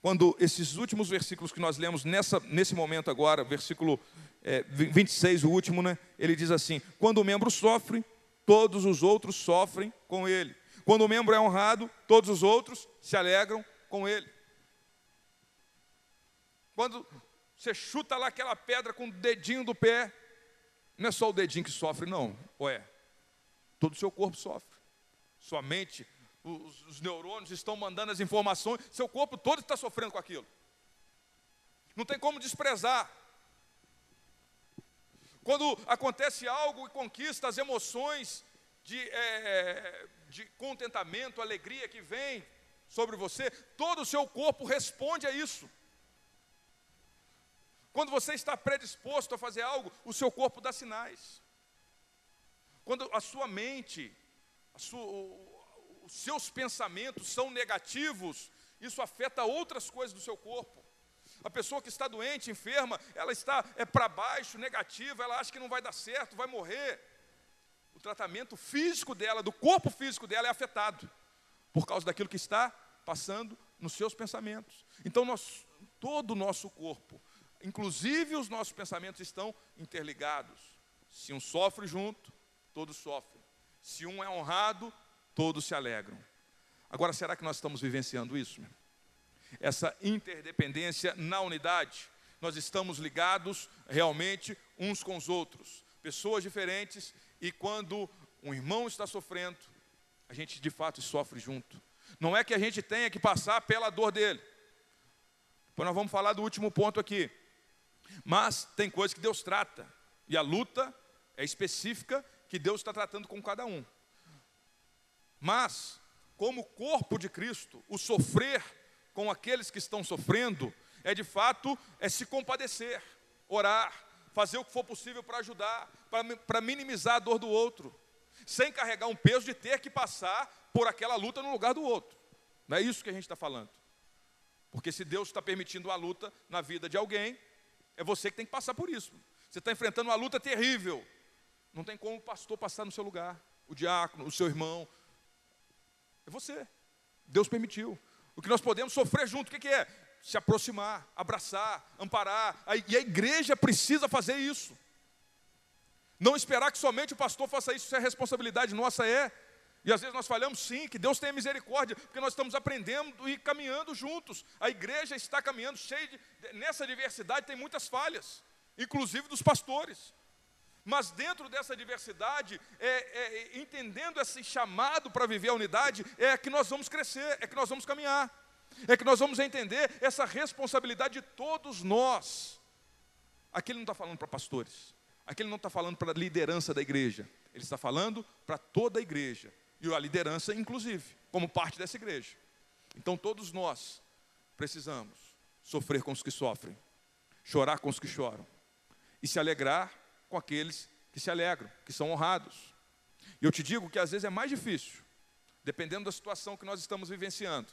quando esses últimos versículos que nós lemos nessa, nesse momento agora, versículo é, 26, o último, né? Ele diz assim: quando o membro sofre, todos os outros sofrem com ele. Quando o membro é honrado, todos os outros se alegram com ele. Quando você chuta lá aquela pedra com o dedinho do pé, não é só o dedinho que sofre, não, ou é? Todo o seu corpo sofre. Sua mente, os, os neurônios estão mandando as informações, seu corpo todo está sofrendo com aquilo. Não tem como desprezar. Quando acontece algo e conquista as emoções de, é, de contentamento, alegria que vem sobre você, todo o seu corpo responde a isso. Quando você está predisposto a fazer algo, o seu corpo dá sinais. Quando a sua mente, a sua, os seus pensamentos são negativos, isso afeta outras coisas do seu corpo. A pessoa que está doente, enferma, ela está é para baixo, negativa, ela acha que não vai dar certo, vai morrer. O tratamento físico dela, do corpo físico dela é afetado por causa daquilo que está passando nos seus pensamentos. Então nós, todo o nosso corpo, inclusive os nossos pensamentos estão interligados. Se um sofre junto, todos sofrem. Se um é honrado, todos se alegram. Agora, será que nós estamos vivenciando isso? Essa interdependência na unidade. Nós estamos ligados realmente uns com os outros, pessoas diferentes, e quando um irmão está sofrendo, a gente de fato sofre junto. Não é que a gente tenha que passar pela dor dele. Depois nós vamos falar do último ponto aqui. Mas tem coisas que Deus trata, e a luta é específica que Deus está tratando com cada um. Mas, como corpo de Cristo, o sofrer com aqueles que estão sofrendo é de fato é se compadecer. orar, fazer o que for possível para ajudar, para minimizar a dor do outro, sem carregar um peso de ter que passar por aquela luta no lugar do outro. Não é isso que a gente está falando. Porque se Deus está permitindo a luta na vida de alguém, é você que tem que passar por isso. Você está enfrentando uma luta terrível. Não tem como o pastor passar no seu lugar, o diácono, o seu irmão. É você. Deus permitiu. O que nós podemos sofrer junto, o que, é? Se aproximar, abraçar, amparar. E a igreja precisa fazer isso. Não esperar que somente o pastor faça isso, isso é responsabilidade nossa, é. E às vezes nós falhamos sim, que Deus tenha misericórdia, porque nós estamos aprendendo e caminhando juntos. A igreja está caminhando cheia de. Nessa diversidade tem muitas falhas, inclusive dos pastores. Mas dentro dessa diversidade, é, é, entendendo esse chamado para viver a unidade, é que nós vamos crescer, é que nós vamos caminhar, é que nós vamos entender essa responsabilidade de todos nós. Aqui ele não está falando para pastores, aqui ele não está falando para a liderança da igreja, ele está falando para toda a igreja, e a liderança, inclusive, como parte dessa igreja. Então todos nós precisamos sofrer com os que sofrem, chorar com os que choram, e se alegrar com aqueles que se alegram, que são honrados. E eu te digo que às vezes é mais difícil, dependendo da situação que nós estamos vivenciando,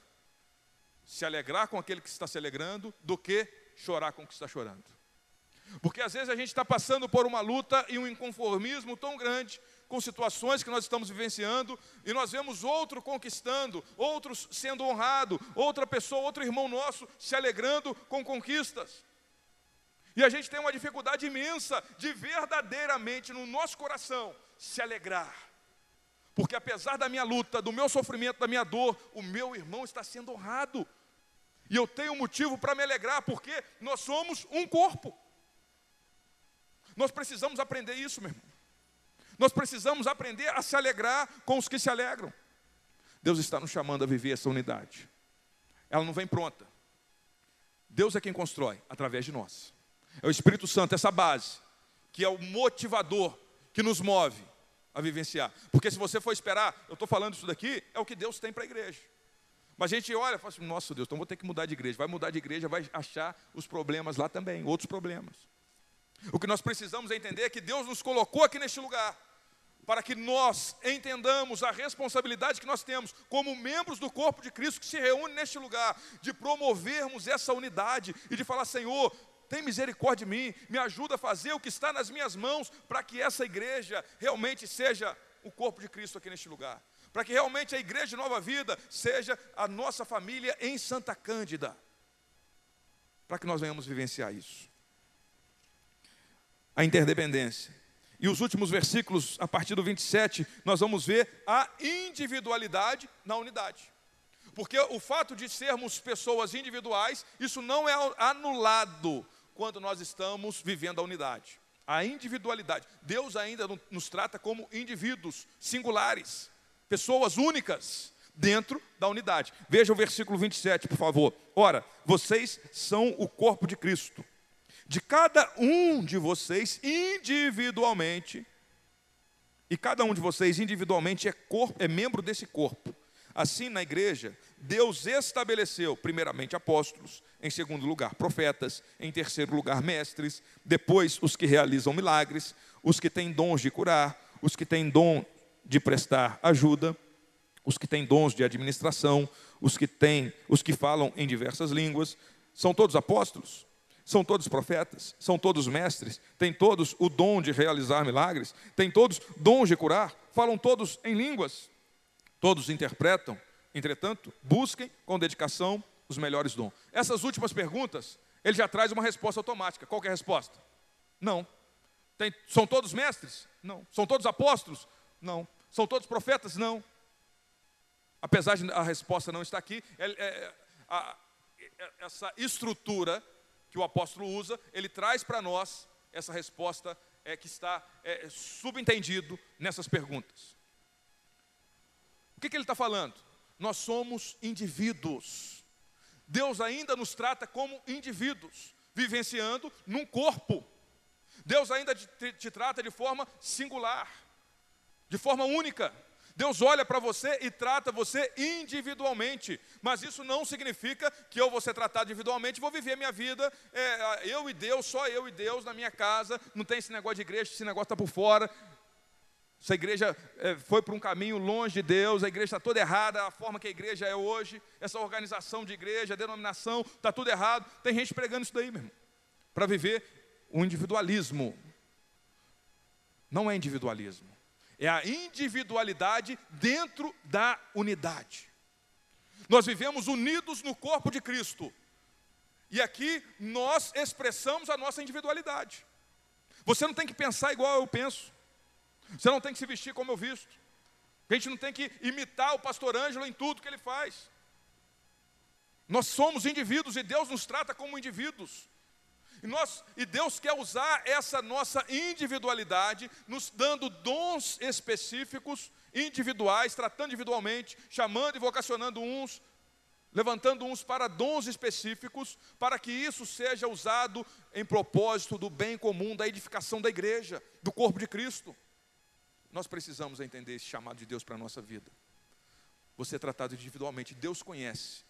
se alegrar com aquele que está se alegrando do que chorar com o que está chorando. Porque às vezes a gente está passando por uma luta e um inconformismo tão grande com situações que nós estamos vivenciando e nós vemos outro conquistando, outros sendo honrado, outra pessoa, outro irmão nosso se alegrando com conquistas. E a gente tem uma dificuldade imensa de verdadeiramente no nosso coração se alegrar. Porque apesar da minha luta, do meu sofrimento, da minha dor, o meu irmão está sendo honrado. E eu tenho motivo para me alegrar, porque nós somos um corpo. Nós precisamos aprender isso, meu irmão. Nós precisamos aprender a se alegrar com os que se alegram. Deus está nos chamando a viver essa unidade. Ela não vem pronta. Deus é quem constrói através de nós. É o Espírito Santo, essa base, que é o motivador que nos move a vivenciar. Porque se você for esperar, eu estou falando isso daqui, é o que Deus tem para a igreja. Mas a gente olha e fala assim, nossa Deus, então vou ter que mudar de igreja. Vai mudar de igreja, vai achar os problemas lá também, outros problemas. O que nós precisamos entender é que Deus nos colocou aqui neste lugar para que nós entendamos a responsabilidade que nós temos como membros do corpo de Cristo que se reúne neste lugar, de promovermos essa unidade e de falar: Senhor, tem misericórdia de mim, me ajuda a fazer o que está nas minhas mãos, para que essa igreja realmente seja o corpo de Cristo aqui neste lugar, para que realmente a igreja de Nova Vida seja a nossa família em Santa Cândida, para que nós venhamos vivenciar isso. A interdependência. E os últimos versículos, a partir do 27, nós vamos ver a individualidade na unidade. Porque o fato de sermos pessoas individuais, isso não é anulado quando nós estamos vivendo a unidade. A individualidade. Deus ainda nos trata como indivíduos singulares, pessoas únicas dentro da unidade. Veja o versículo 27, por favor. Ora, vocês são o corpo de Cristo. De cada um de vocês individualmente, e cada um de vocês individualmente é, corpo, é membro desse corpo. Assim, na igreja, Deus estabeleceu, primeiramente, apóstolos, em segundo lugar, profetas, em terceiro lugar, mestres, depois, os que realizam milagres, os que têm dons de curar, os que têm dom de prestar ajuda, os que têm dons de administração, os que têm, os que falam em diversas línguas, são todos apóstolos, são todos profetas, são todos mestres, têm todos o dom de realizar milagres, têm todos dons de curar, falam todos em línguas, Todos interpretam, entretanto, busquem com dedicação os melhores dons. Essas últimas perguntas, ele já traz uma resposta automática. Qual é a resposta? Não. Tem, são todos mestres? Não. São todos apóstolos? Não. São todos profetas? Não. Apesar de a resposta não estar aqui, é, é, a, é, essa estrutura que o apóstolo usa, ele traz para nós essa resposta é, que está é, subentendido nessas perguntas. O que, que ele está falando? Nós somos indivíduos. Deus ainda nos trata como indivíduos, vivenciando num corpo. Deus ainda te, te trata de forma singular, de forma única. Deus olha para você e trata você individualmente, mas isso não significa que eu vou ser tratado individualmente, vou viver a minha vida, é, eu e Deus, só eu e Deus na minha casa, não tem esse negócio de igreja, esse negócio está por fora. Essa igreja é, foi para um caminho longe de Deus, a igreja está toda errada, a forma que a igreja é hoje, essa organização de igreja, a denominação, está tudo errado. Tem gente pregando isso daí, meu irmão, para viver o individualismo. Não é individualismo. É a individualidade dentro da unidade. Nós vivemos unidos no corpo de Cristo. E aqui nós expressamos a nossa individualidade. Você não tem que pensar igual eu penso. Você não tem que se vestir como eu visto. A gente não tem que imitar o pastor Ângelo em tudo que ele faz. Nós somos indivíduos e Deus nos trata como indivíduos. E, nós, e Deus quer usar essa nossa individualidade, nos dando dons específicos, individuais, tratando individualmente, chamando e vocacionando uns, levantando uns para dons específicos, para que isso seja usado em propósito do bem comum, da edificação da igreja, do corpo de Cristo. Nós precisamos entender esse chamado de Deus para a nossa vida. Você é tratado individualmente, Deus conhece.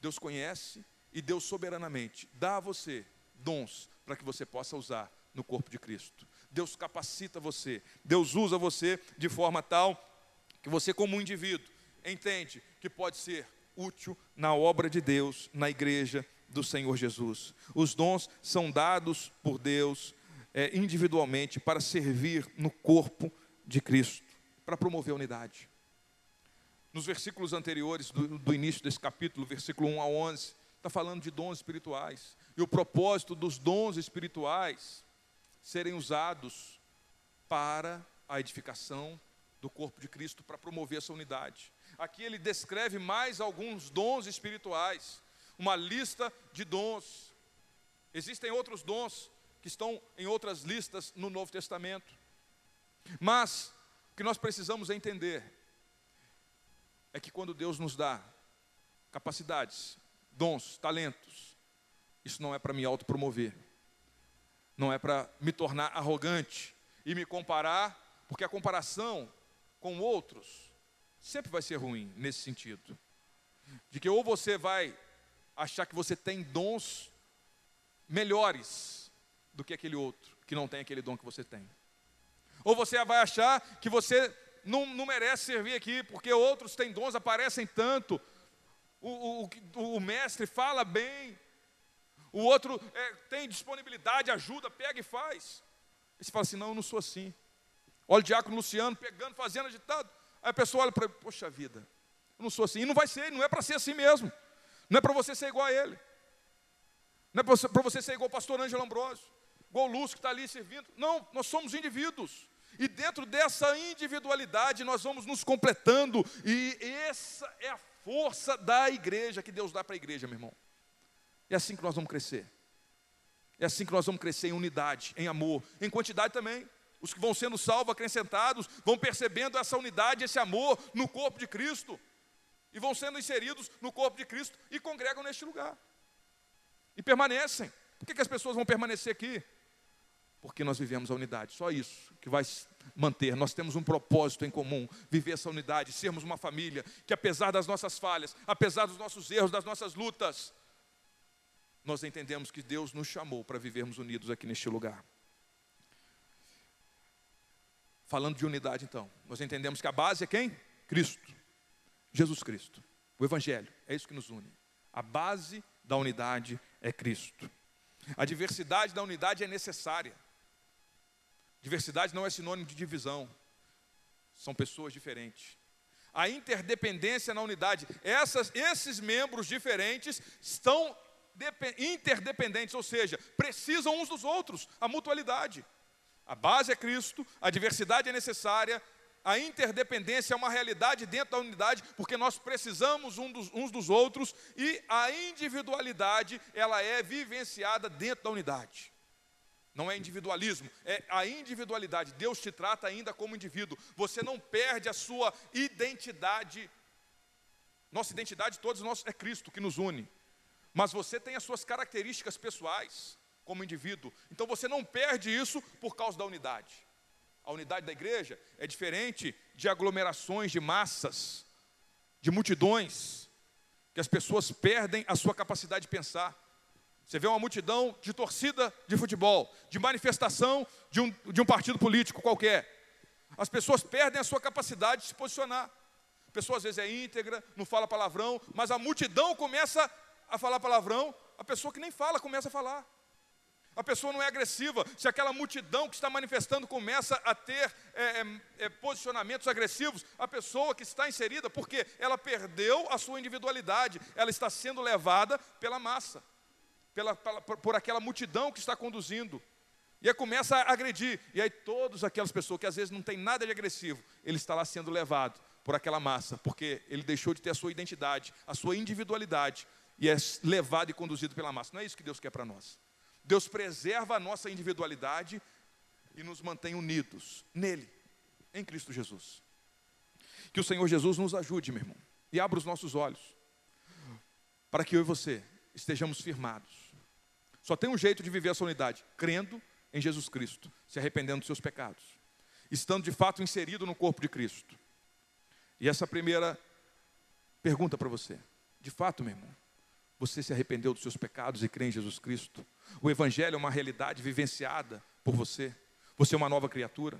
Deus conhece e Deus soberanamente dá a você dons para que você possa usar no corpo de Cristo. Deus capacita você, Deus usa você de forma tal que você, como um indivíduo, entende que pode ser útil na obra de Deus, na igreja do Senhor Jesus. Os dons são dados por Deus é, individualmente para servir no corpo de Cristo, para promover a unidade. Nos versículos anteriores do, do início desse capítulo, versículo 1 a 11, está falando de dons espirituais e o propósito dos dons espirituais serem usados para a edificação do corpo de Cristo, para promover essa unidade. Aqui ele descreve mais alguns dons espirituais, uma lista de dons. Existem outros dons que estão em outras listas no Novo Testamento. Mas o que nós precisamos entender é que quando Deus nos dá capacidades, dons, talentos, isso não é para me autopromover. Não é para me tornar arrogante e me comparar, porque a comparação com outros sempre vai ser ruim nesse sentido. De que ou você vai achar que você tem dons melhores do que aquele outro que não tem aquele dom que você tem. Ou você vai achar que você não, não merece servir aqui, porque outros têm dons, aparecem tanto. O, o, o mestre fala bem, o outro é, tem disponibilidade, ajuda, pega e faz. E você fala assim: não, eu não sou assim. Olha o diácono Luciano pegando, fazendo agitado. Aí a pessoa olha para ele: poxa vida, eu não sou assim. E não vai ser, não é para ser assim mesmo. Não é para você ser igual a ele. Não é para você, ser igual o pastor Ângelo Ambrosio, igual o Lúcio que está ali servindo. Não, nós somos indivíduos. E dentro dessa individualidade nós vamos nos completando. E essa é a força da igreja que Deus dá para a igreja, meu irmão. É assim que nós vamos crescer. É assim que nós vamos crescer em unidade, em amor, em quantidade também. Os que vão sendo salvos, acrescentados, vão percebendo essa unidade, esse amor no corpo de Cristo. E vão sendo inseridos no corpo de Cristo e congregam neste lugar. E permanecem. Por que, que as pessoas vão permanecer aqui? Porque nós vivemos a unidade, só isso que vai manter. Nós temos um propósito em comum, viver essa unidade, sermos uma família que, apesar das nossas falhas, apesar dos nossos erros, das nossas lutas, nós entendemos que Deus nos chamou para vivermos unidos aqui neste lugar. Falando de unidade, então, nós entendemos que a base é quem? Cristo, Jesus Cristo, o Evangelho, é isso que nos une. A base da unidade é Cristo. A diversidade da unidade é necessária. Diversidade não é sinônimo de divisão, são pessoas diferentes. A interdependência na unidade, essas, esses membros diferentes estão interdependentes, ou seja, precisam uns dos outros, a mutualidade. A base é Cristo, a diversidade é necessária, a interdependência é uma realidade dentro da unidade, porque nós precisamos uns dos outros, e a individualidade, ela é vivenciada dentro da unidade. Não é individualismo, é a individualidade. Deus te trata ainda como indivíduo. Você não perde a sua identidade. Nossa identidade, todos nós, é Cristo que nos une. Mas você tem as suas características pessoais como indivíduo. Então você não perde isso por causa da unidade. A unidade da igreja é diferente de aglomerações de massas, de multidões, que as pessoas perdem a sua capacidade de pensar. Você vê uma multidão de torcida de futebol, de manifestação de um, de um partido político qualquer. As pessoas perdem a sua capacidade de se posicionar. A pessoa às vezes é íntegra, não fala palavrão, mas a multidão começa a falar palavrão, a pessoa que nem fala começa a falar. A pessoa não é agressiva. Se aquela multidão que está manifestando começa a ter é, é, é, posicionamentos agressivos, a pessoa que está inserida, porque ela perdeu a sua individualidade, ela está sendo levada pela massa, pela, pela, por aquela multidão que está conduzindo. E aí começa a agredir. E aí todas aquelas pessoas que às vezes não tem nada de agressivo, ele está lá sendo levado por aquela massa, porque ele deixou de ter a sua identidade, a sua individualidade, e é levado e conduzido pela massa. Não é isso que Deus quer para nós. Deus preserva a nossa individualidade e nos mantém unidos nele, em Cristo Jesus. Que o Senhor Jesus nos ajude, meu irmão, e abra os nossos olhos, para que eu e você estejamos firmados. Só tem um jeito de viver essa unidade: crendo em Jesus Cristo, se arrependendo dos seus pecados, estando de fato inserido no corpo de Cristo. E essa primeira pergunta para você: de fato, meu irmão, você se arrependeu dos seus pecados e crê em Jesus Cristo? O Evangelho é uma realidade vivenciada por você. Você é uma nova criatura.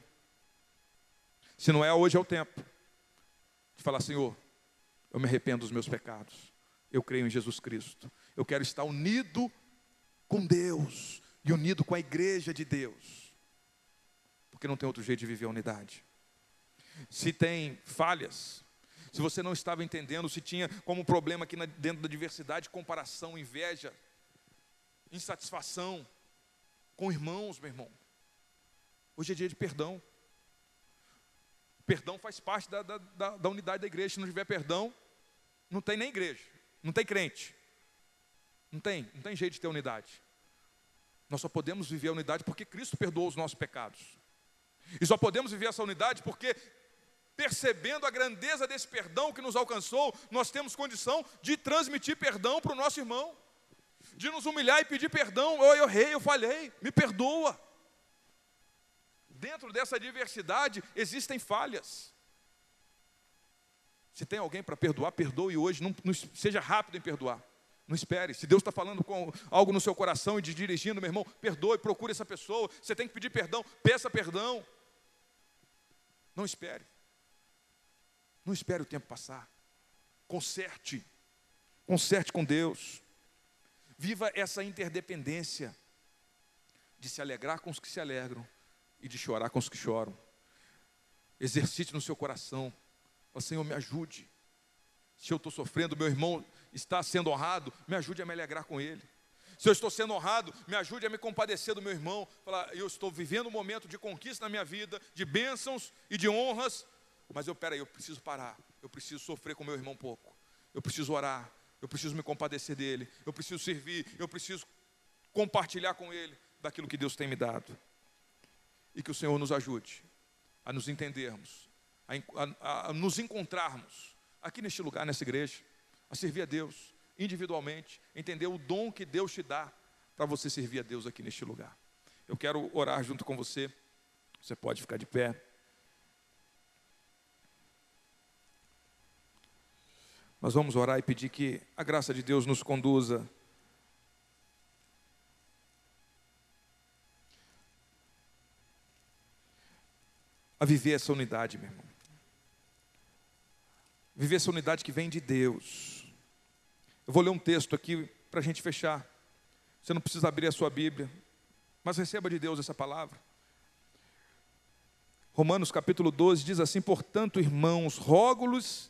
Se não é, hoje é o tempo de falar: Senhor, eu me arrependo dos meus pecados. Eu creio em Jesus Cristo. Eu quero estar unido com Deus e unido com a igreja de Deus. Porque não tem outro jeito de viver a unidade. Se tem falhas, se você não estava entendendo, se tinha como problema aqui dentro da diversidade, comparação, inveja, insatisfação com irmãos, meu irmão. Hoje é dia de perdão. Perdão faz parte da, da, da, da unidade da igreja. Se não tiver perdão, não tem nem igreja, não tem crente. Não tem, não tem jeito de ter unidade. Nós só podemos viver a unidade porque Cristo perdoou os nossos pecados. E só podemos viver essa unidade porque percebendo a grandeza desse perdão que nos alcançou, nós temos condição de transmitir perdão para o nosso irmão, de nos humilhar e pedir perdão. Eu, eu errei, eu falhei, me perdoa. Dentro dessa diversidade existem falhas. Se tem alguém para perdoar, perdoe hoje, não, não, seja rápido em perdoar. Não espere. Se Deus está falando com algo no seu coração e te dirigindo, meu irmão, perdoe, procure essa pessoa. Você tem que pedir perdão, peça perdão. Não espere. Não espere o tempo passar. Conserte. Conserte com Deus. Viva essa interdependência de se alegrar com os que se alegram e de chorar com os que choram. Exercite no seu coração. Fala, Senhor, me ajude. Se eu estou sofrendo, meu irmão está sendo honrado, me ajude a me alegrar com ele. Se eu estou sendo honrado, me ajude a me compadecer do meu irmão. Falar, eu estou vivendo um momento de conquista na minha vida, de bênçãos e de honras, mas eu, peraí, eu preciso parar. Eu preciso sofrer com meu irmão um pouco. Eu preciso orar. Eu preciso me compadecer dele. Eu preciso servir. Eu preciso compartilhar com ele daquilo que Deus tem me dado. E que o Senhor nos ajude a nos entendermos, a, a, a nos encontrarmos aqui neste lugar, nessa igreja, a servir a Deus individualmente, entender o dom que Deus te dá para você servir a Deus aqui neste lugar. Eu quero orar junto com você. Você pode ficar de pé. Nós vamos orar e pedir que a graça de Deus nos conduza a viver essa unidade, meu irmão. Viver essa unidade que vem de Deus. Eu vou ler um texto aqui para a gente fechar. Você não precisa abrir a sua Bíblia, mas receba de Deus essa palavra. Romanos capítulo 12 diz assim: Portanto, irmãos, rogo-lhes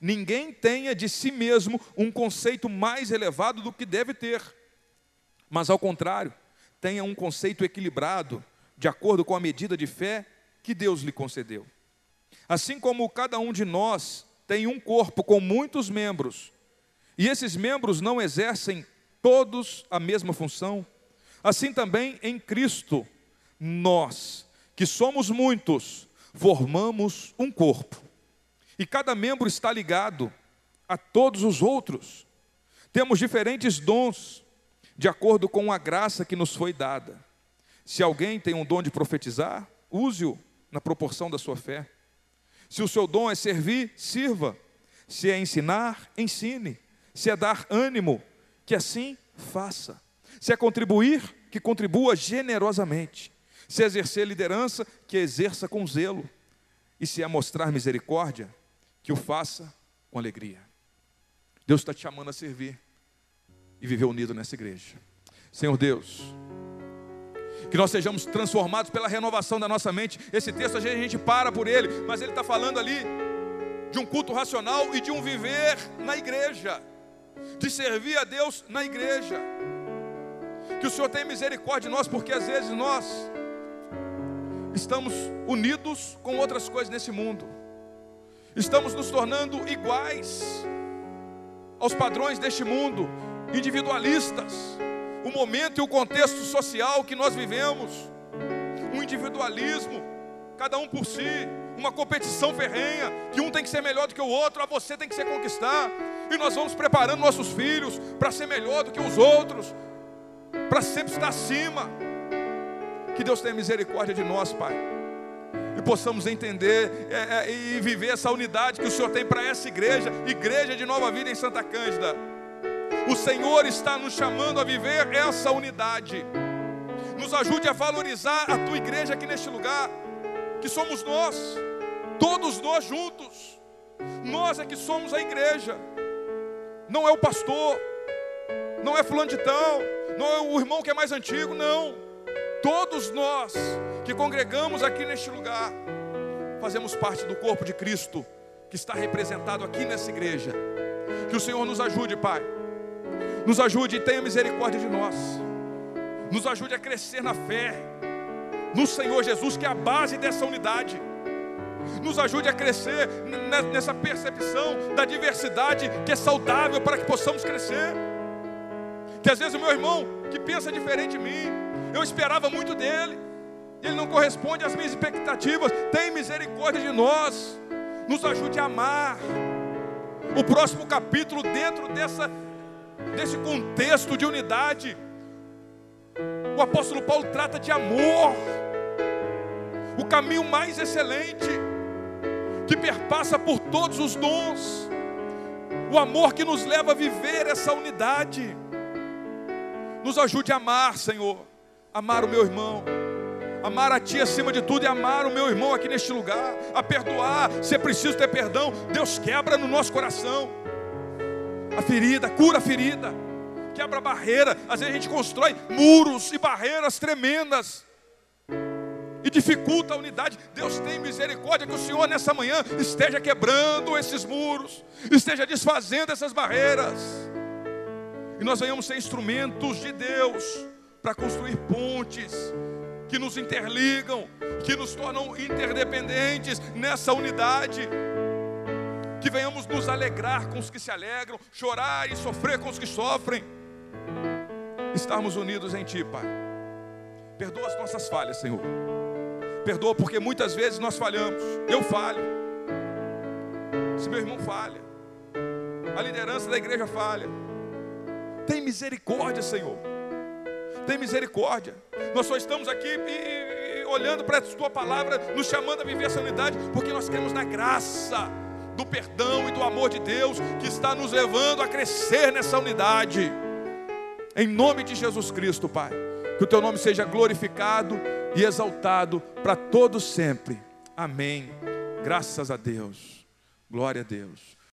Ninguém tenha de si mesmo um conceito mais elevado do que deve ter, mas ao contrário, tenha um conceito equilibrado, de acordo com a medida de fé que Deus lhe concedeu. Assim como cada um de nós tem um corpo com muitos membros, e esses membros não exercem todos a mesma função, assim também em Cristo, nós, que somos muitos, formamos um corpo, e cada membro está ligado a todos os outros. Temos diferentes dons, de acordo com a graça que nos foi dada. Se alguém tem um dom de profetizar, use-o na proporção da sua fé. Se o seu dom é servir, sirva. Se é ensinar, ensine. Se é dar ânimo, que assim faça. Se é contribuir, que contribua generosamente. Se é exercer liderança, que exerça com zelo. E se é mostrar misericórdia, que o faça com alegria. Deus está te chamando a servir e viver unido nessa igreja. Senhor Deus, que nós sejamos transformados pela renovação da nossa mente. Esse texto a gente para por ele, mas ele está falando ali de um culto racional e de um viver na igreja, de servir a Deus na igreja. Que o Senhor tenha misericórdia de nós, porque às vezes nós estamos unidos com outras coisas nesse mundo, estamos nos tornando iguais aos padrões deste mundo, individualistas. O momento e o contexto social que nós vivemos, um individualismo, cada um por si, uma competição ferrenha, que um tem que ser melhor do que o outro, a você tem que ser conquistar, e nós vamos preparando nossos filhos para ser melhor do que os outros, para sempre estar acima. Que Deus tenha misericórdia de nós, Pai, e possamos entender é, é, e viver essa unidade que o Senhor tem para essa igreja, igreja de nova vida em Santa Cândida. O Senhor está nos chamando a viver essa unidade. Nos ajude a valorizar a tua igreja aqui neste lugar, que somos nós, todos nós juntos. Nós é que somos a igreja, não é o pastor, não é fulano de tal, não é o irmão que é mais antigo, não. Todos nós que congregamos aqui neste lugar, fazemos parte do corpo de Cristo, que está representado aqui nessa igreja. Que o Senhor nos ajude, Pai nos ajude e tenha misericórdia de nós. Nos ajude a crescer na fé, no Senhor Jesus, que é a base dessa unidade. Nos ajude a crescer nessa percepção da diversidade que é saudável para que possamos crescer. Que às vezes o meu irmão que pensa diferente de mim, eu esperava muito dele, ele não corresponde às minhas expectativas. Tem misericórdia de nós, nos ajude a amar. O próximo capítulo, dentro dessa desse contexto de unidade, o apóstolo Paulo trata de amor, o caminho mais excelente, que perpassa por todos os dons, o amor que nos leva a viver essa unidade. Nos ajude a amar, Senhor, amar o meu irmão, amar a Ti acima de tudo e amar o meu irmão aqui neste lugar, a perdoar, se é preciso ter perdão, Deus quebra no nosso coração a ferida, cura a ferida, quebra a barreira. Às vezes a gente constrói muros e barreiras tremendas e dificulta a unidade. Deus tem misericórdia que o Senhor nessa manhã esteja quebrando esses muros, esteja desfazendo essas barreiras. E nós venhamos ser instrumentos de Deus para construir pontes que nos interligam, que nos tornam interdependentes nessa unidade que venhamos nos alegrar com os que se alegram, chorar e sofrer com os que sofrem, estarmos unidos em Ti, Pai. Perdoa as nossas falhas, Senhor. Perdoa porque muitas vezes nós falhamos. Eu falho. Se meu irmão falha, a liderança da igreja falha. Tem misericórdia, Senhor. Tem misericórdia. Nós só estamos aqui e, e, olhando para a Tua palavra, nos chamando a viver essa unidade, porque nós queremos na graça do perdão e do amor de Deus que está nos levando a crescer nessa unidade. Em nome de Jesus Cristo, Pai, que o teu nome seja glorificado e exaltado para todos sempre. Amém. Graças a Deus. Glória a Deus.